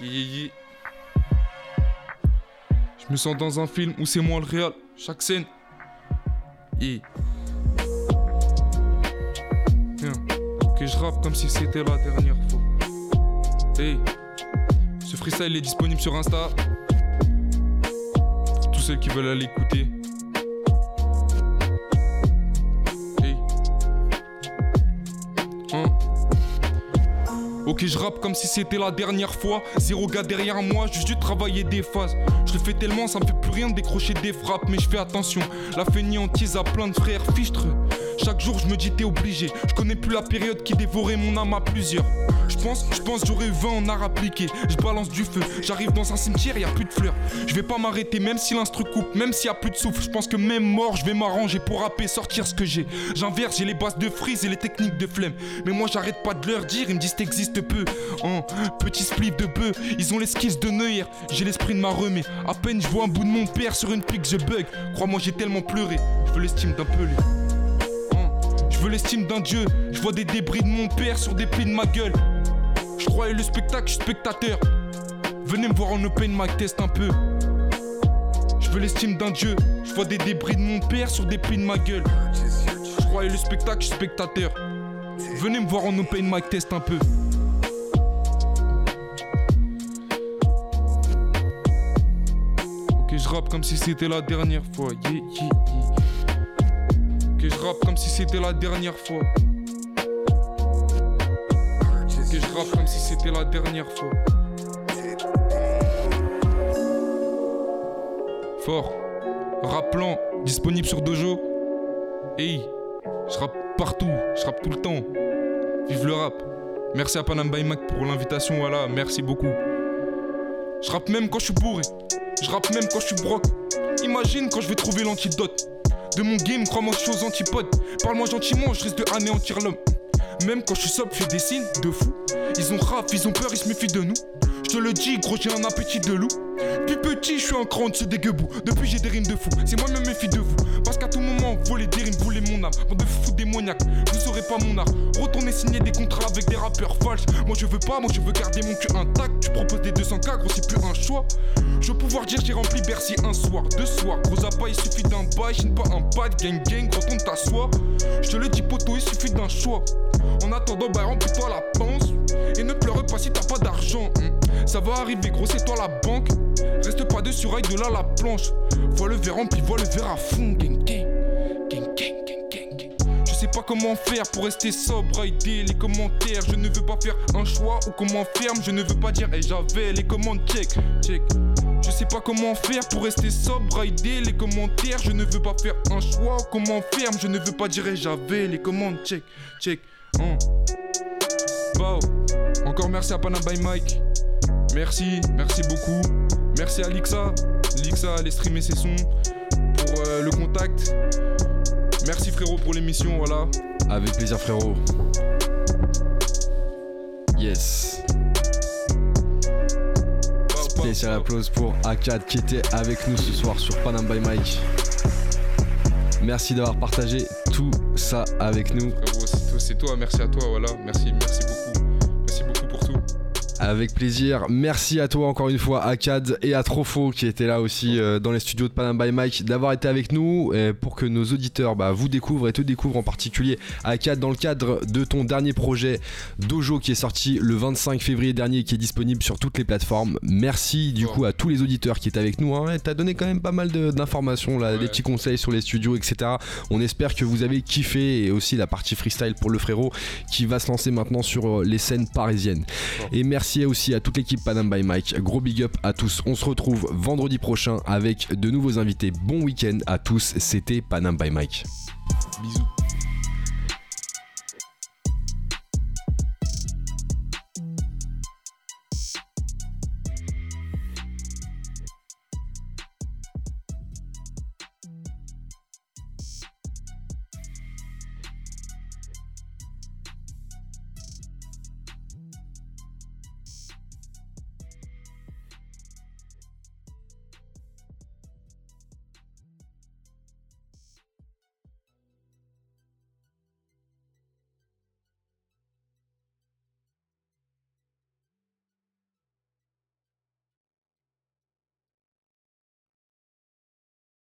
Speaker 3: Je me sens dans un film où c'est moi le réel. Chaque scène. Je rappe comme si c'était la dernière fois. Hey. Ce freestyle est disponible sur Insta. Tous ceux qui veulent aller écouter. Ok, je rappe comme si c'était la dernière fois. Zéro gars derrière moi, juste dû travailler des phases. Je le fais tellement, ça me fait plus rien de décrocher des frappes, mais je fais attention. La fainéantise a plein de frères fichtres. Chaque jour, je me dis t'es obligé. Je connais plus la période qui dévorait mon âme à plusieurs. Je pense, j'aurais 20 en art appliqué. Je balance du feu, j'arrive dans un cimetière, y a plus de fleurs. Je vais pas m'arrêter, même si l'instru coupe, même s'il y a plus de souffle. Je pense que même mort, je vais m'arranger pour rapper, sortir ce que j'ai. J'inverse, j'ai les bases de frise et les techniques de flemme. Mais moi, j'arrête pas de leur dire, ils me disent t'existes peu. Oh, petit split de bœuf, ils ont les skills de Neuer. J'ai l'esprit de ma remée. À peine je vois un bout de mon père sur une pique, je bug. Crois-moi, j'ai tellement pleuré. Je veux l'estime d'un pelé veux l'estime d'un dieu. Je vois des débris de mon père sur des plis de ma gueule. Je croyais le spectacle, je suis spectateur. Venez me voir en open mic, test un peu. Je veux l'estime d'un dieu. Je vois des débris de mon père sur des plis de ma gueule. Je croyais le spectacle, je suis spectateur. Venez me voir en open mic, test un peu. Ok, je rappe comme si c'était la dernière fois. Yeah, yeah, je rappe comme si c'était la dernière fois. Que je rappe comme si c'était la dernière fois. Fort, rappelant, disponible sur Dojo. Hey, je rappe partout, je rappe tout le temps. Vive le rap. Merci à Panam Mac pour l'invitation, voilà, merci beaucoup. Je rappe même quand je suis bourré. Je rappe même quand je suis broc. Imagine quand je vais trouver l'antidote de mon game, crois-moi, je suis aux antipodes. Parle-moi gentiment, je risque de anéantir l'homme. Même quand je suis sobre, je fais des signes de fou. Ils ont raf, ils ont peur, ils se méfient de nous. Je te le dis, gros, j'ai un appétit de loup. Depuis petit, je suis un cran de ce. Depuis, j'ai des rimes de fou. C'est moi même méfie de vous. Parce qu'à tout moment, voler des rimes, voler mon âme. Bande de fous démoniaques, vous saurez pas mon art. Retourner signer des contrats avec des rappeurs falses. Moi, je veux pas, moi, je veux garder mon cul intact. Tu proposes des 200K, gros, c'est plus un choix. Je veux pouvoir dire, j'ai rempli Bercy un soir, deux soirs. Gros appât, il suffit d'un bail, j'aime pas un pad. Gang, gang, retourne t'asseoir. Je te le dis, poteau, il suffit d'un choix. En attendant, bah, remplis-toi la panse. Et ne pleure pas si t'as pas d'argent. Hein. Ça va arriver, gros, c'est toi la banque. Reste pas dessus, rail de là la planche. Vois le verre rempli, vois le verre à fond. Gang, gang, gang, gang, sais pas comment faire pour rester sobre, aider les commentaires. Je ne veux pas faire un choix ou comment ferme. Je ne veux pas dire, et j'avais les commandes, check, check. Je sais pas comment faire pour rester sobre, aider les commentaires. Je ne veux pas faire un choix ou comment ferme. Je ne veux pas dire, et j'avais les commandes, check, check. Hein. Encore merci à Panam by Mike. Merci, merci beaucoup. Merci à Lixa. Lixa allait streamer ses sons pour euh, le contact. Merci frérot pour l'émission, voilà.
Speaker 1: Avec plaisir frérot. Yes. Spécial applause pour Akad qui était avec nous ce soir sur Panam by Mike. Merci d'avoir partagé tout ça avec nous.
Speaker 6: Frérot, c'est toi, merci à toi, voilà. Merci, merci beaucoup.
Speaker 1: Avec plaisir. Merci à toi encore une fois, à Cad et à Trofo qui étaient là aussi euh, dans les studios de Panam by Mike, d'avoir été avec nous pour que nos auditeurs bah, vous découvrent et te découvrent en particulier à Cad dans le cadre de ton dernier projet Dojo qui est sorti le 25 février dernier et qui est disponible sur toutes les plateformes. Merci du coup à tous les auditeurs qui étaient avec nous. Hein. T'as donné quand même pas mal d'informations, des petits conseils sur les studios, etc. On espère que vous avez kiffé et aussi la partie freestyle pour le frérot qui va se lancer maintenant sur euh, les scènes parisiennes. Et merci Merci aussi à toute l'équipe Panam by Mike. Gros big up à tous. On se retrouve vendredi prochain avec de nouveaux invités. Bon week-end à tous. C'était Panam by Mike.
Speaker 6: Bisous.